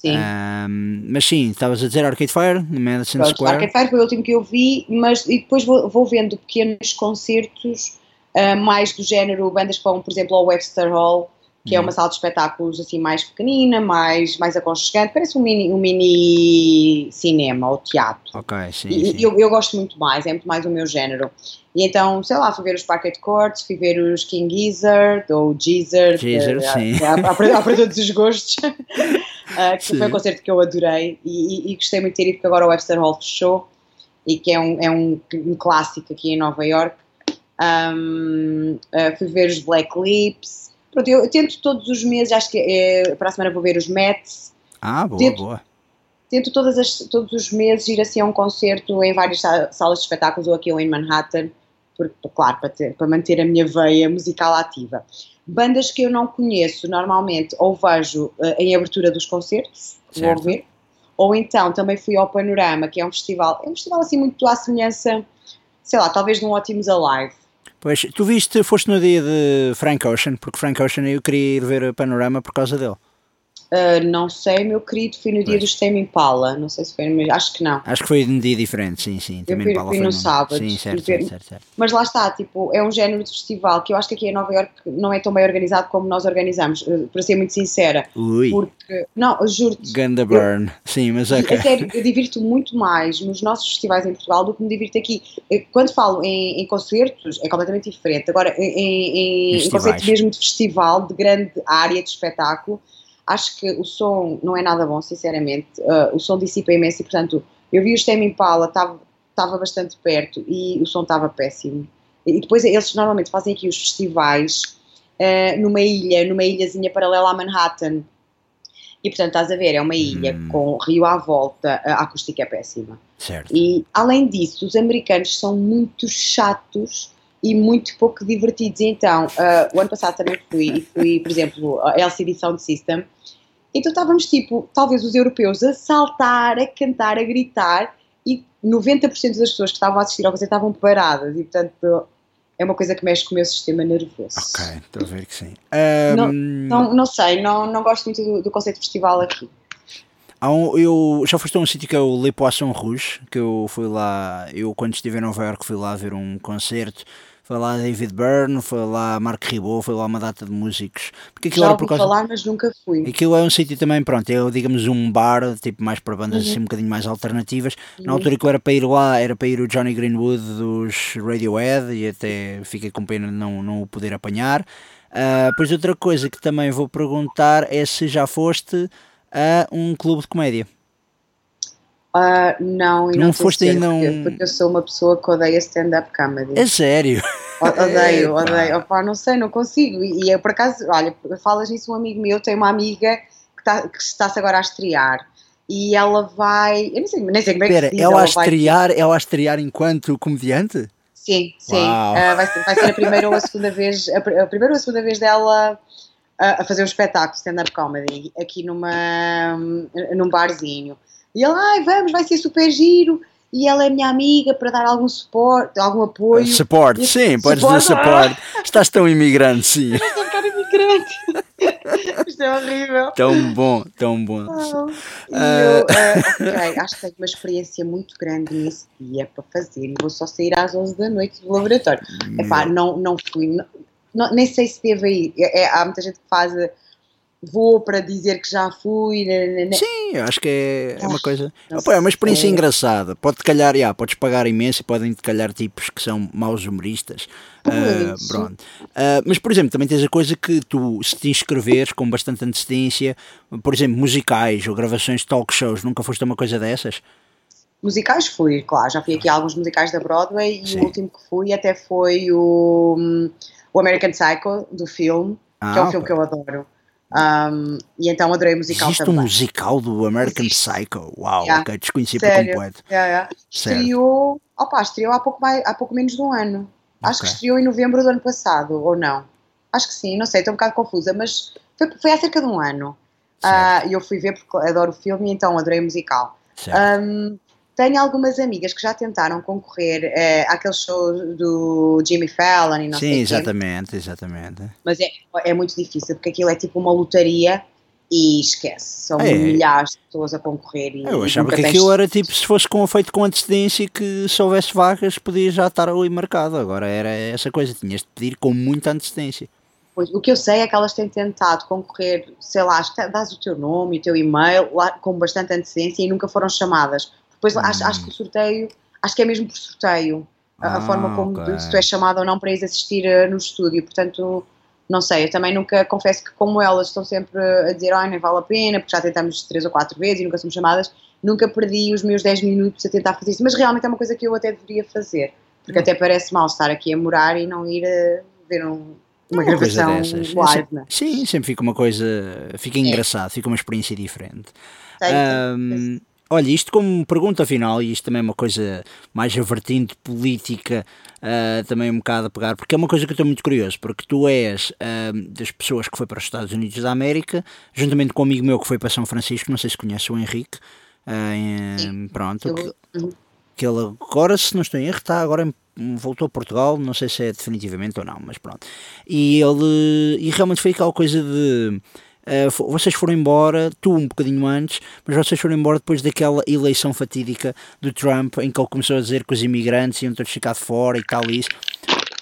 Speaker 3: Sim.
Speaker 2: Um, mas sim, estavas a dizer Arcade Fire, no Madison
Speaker 3: Pronto,
Speaker 2: Square.
Speaker 3: Arcade Fire foi o último que eu vi, mas e depois vou, vou vendo pequenos concertos, uh, mais do género, bandas que vão, por exemplo, ao Webster Hall, que é
Speaker 2: Uhum.
Speaker 3: uma sala de espetáculos assim mais pequenina, mais, mais aconchegante, parece um mini, um mini cinema ou teatro.
Speaker 2: Ok, sim.
Speaker 3: E,
Speaker 2: sim.
Speaker 3: e eu, eu gosto muito mais, é muito mais o meu género. E então, sei lá, fui ver os Parquet Courts, fui ver os King Gizzard ou Gizzard,
Speaker 2: Gizzard,
Speaker 3: eh,
Speaker 2: sim.
Speaker 3: todos os gostos, Ah, que
Speaker 2: Sim.
Speaker 3: foi um concerto que eu adorei e, e- e gostei muito de ter ido, porque agora o Webster Hall fechou e que é um, é um, um clássico aqui em Nova York. Um, ah, fui ver os Black Lips. Pronto, eu, eu tento todos os meses, acho que eh, para a semana vou ver os Mets
Speaker 2: Ah, boa,
Speaker 3: dentro-
Speaker 2: boa.
Speaker 3: tento todas as, todos os meses ir assim a um concerto em várias sa- salas de espetáculos ou aqui ou em Manhattan, porque, claro, para, ter- para manter a minha veia musical ativa. Bandas que eu não conheço, normalmente, ou vejo eh, em abertura dos concertos, vou
Speaker 2: Certo.
Speaker 3: ver, ou então também fui ao Panorama, que é um festival, é um festival assim muito à semelhança, sei lá, talvez de um Ótimos Alive.
Speaker 2: Pois, tu viste, foste no dia de Frank Ocean, porque Frank Ocean eu queria ir ver a Panorama por causa dele.
Speaker 3: Uh, não sei, meu querido, fui no dia
Speaker 2: Pois.
Speaker 3: dos Tame Impala, não sei se foi no mesmo, acho que não.
Speaker 2: Acho que foi num dia diferente, sim, sim. Também
Speaker 3: fui-
Speaker 2: Paula
Speaker 3: fui
Speaker 2: foi
Speaker 3: no sábado,
Speaker 2: Sim, certo, certo, certo, certo.
Speaker 3: Mas lá está, tipo, é um género de festival que eu acho que aqui em Nova York não é tão bem organizado como nós organizamos, eh, para ser muito sincera.
Speaker 2: Ui,
Speaker 3: Porque, não, eu juro-te,
Speaker 2: Ganda Burn. Sim, mas ok.
Speaker 3: a sério, eu divirto muito mais nos nossos festivais em Portugal do que me divirto aqui. Eh, Quando falo em, em concertos, é completamente diferente. Agora, em, em, em conceito mesmo de festival, de grande área de espetáculo, acho que o som não é nada bom, sinceramente. Eh, o som dissipa imenso e, portanto, eu vi os Tame Impala, estava bastante perto e o som estava péssimo. E depois eles normalmente fazem aqui os festivais eh, numa ilha, numa ilhazinha paralela a Manhattan. E portanto, estás a ver, é uma ilha
Speaker 2: Hum.
Speaker 3: com rio à volta, a acústica é péssima.
Speaker 2: Certo.
Speaker 3: E além disso, os americanos são muito chatos e muito pouco divertidos. Então, ah, o ano passado também fui, e fui, por exemplo, a LCD Sound System. Então estávamos tipo, talvez os europeus a saltar, a cantar, a gritar e 90% das pessoas que estavam a assistir ao concerto estavam paradas e portanto é uma coisa que mexe com o meu sistema nervoso.
Speaker 2: Ok, estou a ver que sim.
Speaker 3: Não,
Speaker 2: Ahm,
Speaker 3: Não, não sei, não, não gosto muito do, do conceito de festival aqui.
Speaker 2: um- eu já foste a um sítio que é o Le Poisson Rouge, que eu fui lá, eu quando estive em Nova York fui lá ver um concerto. Foi lá David Byrne, foi lá Mark Ribot, foi lá uma data de músicos. Porque aquilo
Speaker 3: Já ouvi
Speaker 2: por causa.
Speaker 3: falar, mas nunca fui.
Speaker 2: Aquilo é um sítio também, pronto, é digamos um bar, tipo mais para bandas
Speaker 3: Uhum.
Speaker 2: assim um bocadinho mais alternativas. Na altura que eu era para ir lá, era para ir o Johnny Greenwood dos Radiohead e até fiquei com pena de não, não o poder apanhar. Ah, pois outra coisa que também vou perguntar é se já foste a um clube de comédia.
Speaker 3: Ah, não, e
Speaker 2: Não
Speaker 3: não,
Speaker 2: foste ainda
Speaker 3: porque, porque eu sou uma pessoa que odeia stand-up comedy.
Speaker 2: É sério?
Speaker 3: O- Odeio, odeio. Opá, não sei, não consigo. E, eu, por acaso, olha, falas nisso, um amigo meu tem uma amiga que, tá, que está-se agora a estrear. E ela vai. Eu nem sei, nem sei como é que
Speaker 2: Espera,
Speaker 3: se diz.
Speaker 2: ela a
Speaker 3: vai-
Speaker 2: estrear, ela a estrear enquanto comediante?
Speaker 3: Sim, sim. Ah, vai, ser, vai ser a primeira ou a segunda vez, a, a primeira ou a segunda vez dela a, a fazer um espetáculo stand-up comedy aqui numa, num barzinho. E ela, ai, vamos, vai ser super giro. E ela é minha amiga para dar algum suporte, algum apoio.
Speaker 2: Suporte,
Speaker 3: E-
Speaker 2: sim, podes dizer
Speaker 3: Suporte.
Speaker 2: suporte. Estás tão imigrante, sim.
Speaker 3: A ficar imigrante. Isto é horrível.
Speaker 2: Tão bom, tão bom.
Speaker 3: E eu, ah, ok, acho que tenho uma experiência muito grande nesse dia para fazer e vou só sair às 11 da noite do laboratório. Epá, não, não fui, não- nem sei se devo ir. É- é- há muita gente que faz, eh, vou para dizer que já fui. né, né, né.
Speaker 2: Sim, eu acho que é, é uma
Speaker 3: Ah,
Speaker 2: coisa. Opa, é uma experiência
Speaker 3: sei.
Speaker 2: engraçada. Pode calhar, já, podes pagar imenso e podem te calhar tipos que são maus humoristas. Ah,
Speaker 3: Pois.
Speaker 2: pronto. Ah, mas, por exemplo, também tens a coisa que tu, se te inscreveres com bastante antecedência, por exemplo, musicais ou gravações de talk shows, nunca foste a uma coisa dessas?
Speaker 3: Musicais fui, claro, já fui aqui a alguns musicais da Broadway
Speaker 2: Sim.
Speaker 3: e o último que fui até foi o, hum, o American Psycho, do filme, que é um
Speaker 2: Ah,
Speaker 3: filme que eu adoro. Um, e então adorei o musical
Speaker 2: Existe um
Speaker 3: também.
Speaker 2: musical do American
Speaker 3: Existe.
Speaker 2: Psycho? Uau,
Speaker 3: Yeah.
Speaker 2: ok, desconheci por completo.
Speaker 3: Yeah, yeah. Estreou, opa, estreou há pouco, mais, há pouco menos de um ano. Acho que estreou em novembro do ano passado, ou não? Acho que sim, não sei, estou um bocado confusa, mas foi, foi há cerca de um ano. Ah, E eu fui ver porque adoro o filme e então adorei o musical. Um, tenho algumas amigas que já tentaram concorrer eh, àqueles shows do Jimmy Fallon e não
Speaker 2: Sim,
Speaker 3: sei o quê,
Speaker 2: exatamente, exatamente.
Speaker 3: mas é, é muito difícil porque aquilo é tipo uma lotaria e esquece, são
Speaker 2: É.
Speaker 3: milhares de pessoas a concorrer e
Speaker 2: Eu
Speaker 3: e
Speaker 2: achava que
Speaker 3: tens-
Speaker 2: aquilo era tipo se fosse com, feito com antecedência que se houvesse vagas podia já estar ali marcado. Agora era essa coisa, tinhas de pedir com muita antecedência.
Speaker 3: Pois, o que eu sei é que elas têm tentado concorrer, sei lá, acho que dás o teu nome e o teu e-mail lá, com bastante antecedência e nunca foram chamadas. Depois acho, acho que o sorteio, acho que é mesmo por sorteio, a, a
Speaker 2: Ah,
Speaker 3: forma como
Speaker 2: ok.
Speaker 3: se tu és chamado ou não para ires assistir eh, no estúdio. Portanto, não sei, eu também nunca, confesso que como elas estão sempre a dizer, ai, nem vale a pena, porque já tentamos três ou quatro vezes e nunca somos chamadas, nunca perdi os meus 10 minutos a tentar fazer isso. Mas realmente é uma coisa que eu até deveria fazer, porque
Speaker 2: Hum.
Speaker 3: até parece mal estar aqui a morar e não ir a ver um- uma
Speaker 2: Uma
Speaker 3: gravação live, né?
Speaker 2: Sim, sempre fica uma coisa, fica engraçado, fica uma experiência diferente. Ahm, olha, isto como pergunta final, e isto também é uma coisa mais a vertente política, ah, também um bocado a pegar, porque é uma coisa que eu estou muito curioso, porque tu és ahm, das pessoas que foi para os Estados Unidos da América, juntamente com um amigo meu que foi para São Francisco, não sei se conhece o Henrique, em- pronto, que,
Speaker 3: Uhum.
Speaker 2: que ele agora, se não estou em erro, está agora em- voltou a Portugal, não sei se é definitivamente ou não, mas pronto. E ele e realmente foi aquela coisa de fo- vocês foram embora, tu um bocadinho antes, mas vocês foram embora depois daquela eleição fatídica do Trump em que ele começou a dizer que os imigrantes iam todos ficar de fora e tal e isso.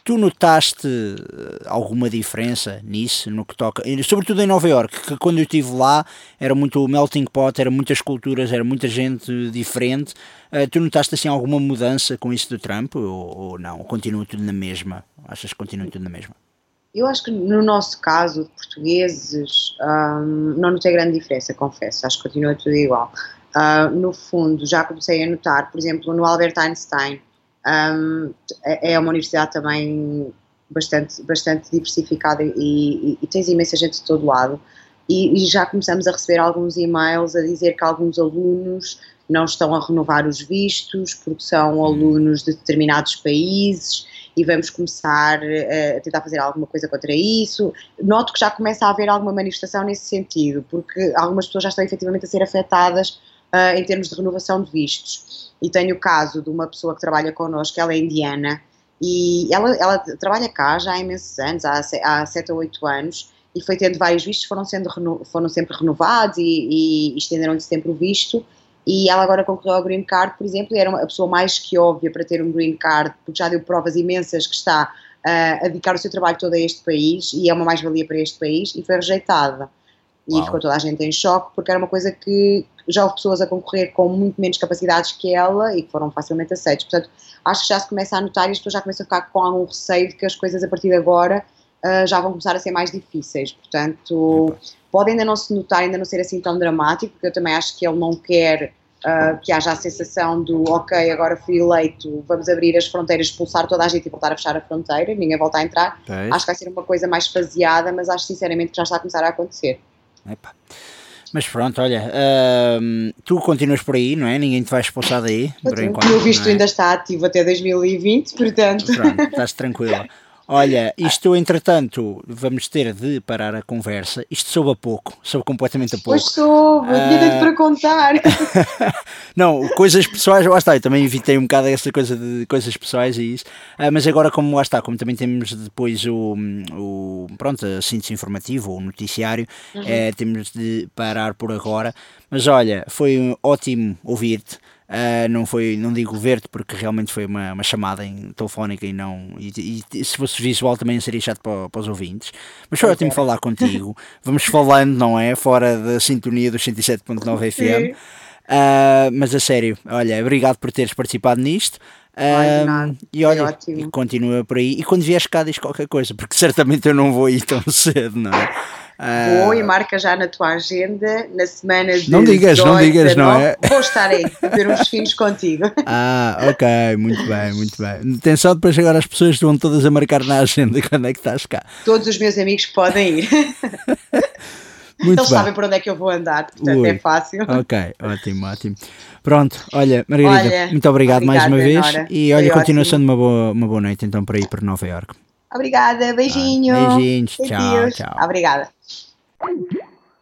Speaker 2: Tu notaste eh, alguma diferença nisso, no que toca, sobretudo em Nova York, que quando eu estive lá era muito melting pot, era muitas culturas, era muita gente diferente. Eh, tu notaste assim alguma mudança com isso do Trump ou, ou não? Continua tudo na mesma? Achas que continua tudo na mesma?
Speaker 3: Eu acho que no nosso caso, de portugueses, hum, não notei grande diferença, confesso. Acho que continua tudo igual. Ah, no fundo, já comecei a notar, por exemplo, no Albert Einstein, hum, é é uma universidade também bastante, bastante diversificada e, e- e tens imensa gente de todo lado. E, e já começamos a receber alguns e-mails a dizer que alguns alunos não estão a renovar os vistos porque são alunos de determinados países e vamos começar eh, a tentar fazer alguma coisa contra isso. Noto que já começa a haver alguma manifestação nesse sentido, porque algumas pessoas já estão efetivamente a ser afetadas ah, em termos de renovação de vistos. E tenho o caso de uma pessoa que trabalha connosco, ela é indiana, e ela, ela trabalha cá já há imensos anos, há, há 7 ou 8 anos, e foi tendo vários vistos, foram, sendo foram sempre renovados e, e estenderam-lhe sempre o visto. E ela agora concorreu ao Green Card, por exemplo, e era a pessoa mais que óbvia para ter um Green Card, porque já deu provas imensas que está ah, a dedicar o seu trabalho todo a este país e é uma mais-valia para este país, e foi rejeitada. E
Speaker 2: Uau.
Speaker 3: ficou toda a gente em choque, porque era uma coisa que já houve pessoas a concorrer com muito menos capacidades que ela e que foram facilmente aceitos. Portanto, acho que já se começa a notar e as pessoas já começam a ficar com algum receio de que as coisas a partir de agora ah, já vão começar a ser mais difíceis. Portanto, pode ainda não se notar, ainda não ser assim tão dramático, porque eu também acho que ele não quer ah, que haja a sensação do ok, agora fui eleito, vamos abrir as fronteiras, expulsar toda a gente e voltar a fechar a fronteira, ninguém volta a entrar. Acho que vai ser uma coisa mais faseada, mas acho sinceramente que já está a começar a acontecer.
Speaker 2: Epá. Mas pronto, olha, tu continuas por aí, não é? Ninguém te vai expulsar daí, por enquanto.
Speaker 3: o meu visto
Speaker 2: é?
Speaker 3: ainda está ativo até 2020, portanto.
Speaker 2: Pronto, estás tranquila. Olha, isto entretanto, vamos ter de parar a conversa. Isto soube a pouco, soube completamente a pouco.
Speaker 3: Pois soube, tinha
Speaker 2: Ah.
Speaker 3: para contar.
Speaker 2: Não, coisas pessoais, lá está, eu também evitei um bocado essa coisa de coisas pessoais e isso. Ah, mas agora, como lá está, como também temos depois o, o pronto, a síntese informativo, o noticiário, eh, temos de parar por agora. Mas olha, foi ótimo ouvir-te. Ah, não foi, não digo ver-te porque realmente foi uma, uma chamada em, telefónica e não e, e se fosse visual também seria chato para, para os ouvintes. Mas foi ótimo falar contigo. Vamos falando não é? Fora da sintonia dos 107.9 FM ah, mas a sério, olha, obrigado por teres participado nisto.
Speaker 3: Ai,
Speaker 2: Ah,
Speaker 3: nada.
Speaker 2: e olha,
Speaker 3: ótimo.
Speaker 2: e continua por aí. E quando vieres cá, diz qualquer coisa, porque certamente eu não vou ir tão cedo, não é? Ah,
Speaker 3: Vou e marca já na tua agenda, na semana de
Speaker 2: Não digas, não
Speaker 3: 18,
Speaker 2: digas, não
Speaker 3: 19,
Speaker 2: é?
Speaker 3: Vou estar aí, a ver uns filhos contigo.
Speaker 2: ah, ok, muito bem, muito bem. Atenção, depois agora as pessoas vão todas a marcar na agenda quando é que estás cá.
Speaker 3: Todos os meus amigos podem ir.
Speaker 2: Muito
Speaker 3: Eles
Speaker 2: bem.
Speaker 3: sabem para onde é que eu vou andar, portanto
Speaker 2: Ui.
Speaker 3: é fácil.
Speaker 2: Ok, ótimo, ótimo. Pronto, olha, Margarida,
Speaker 3: Olha,
Speaker 2: muito obrigado mais uma vez. E olha,
Speaker 3: Foi
Speaker 2: continuação de uma boa, uma boa noite então para ir para Nova Iorque.
Speaker 3: Obrigada, beijinho.
Speaker 2: Ah, beijinhos, tchau, tchau.
Speaker 3: Obrigada.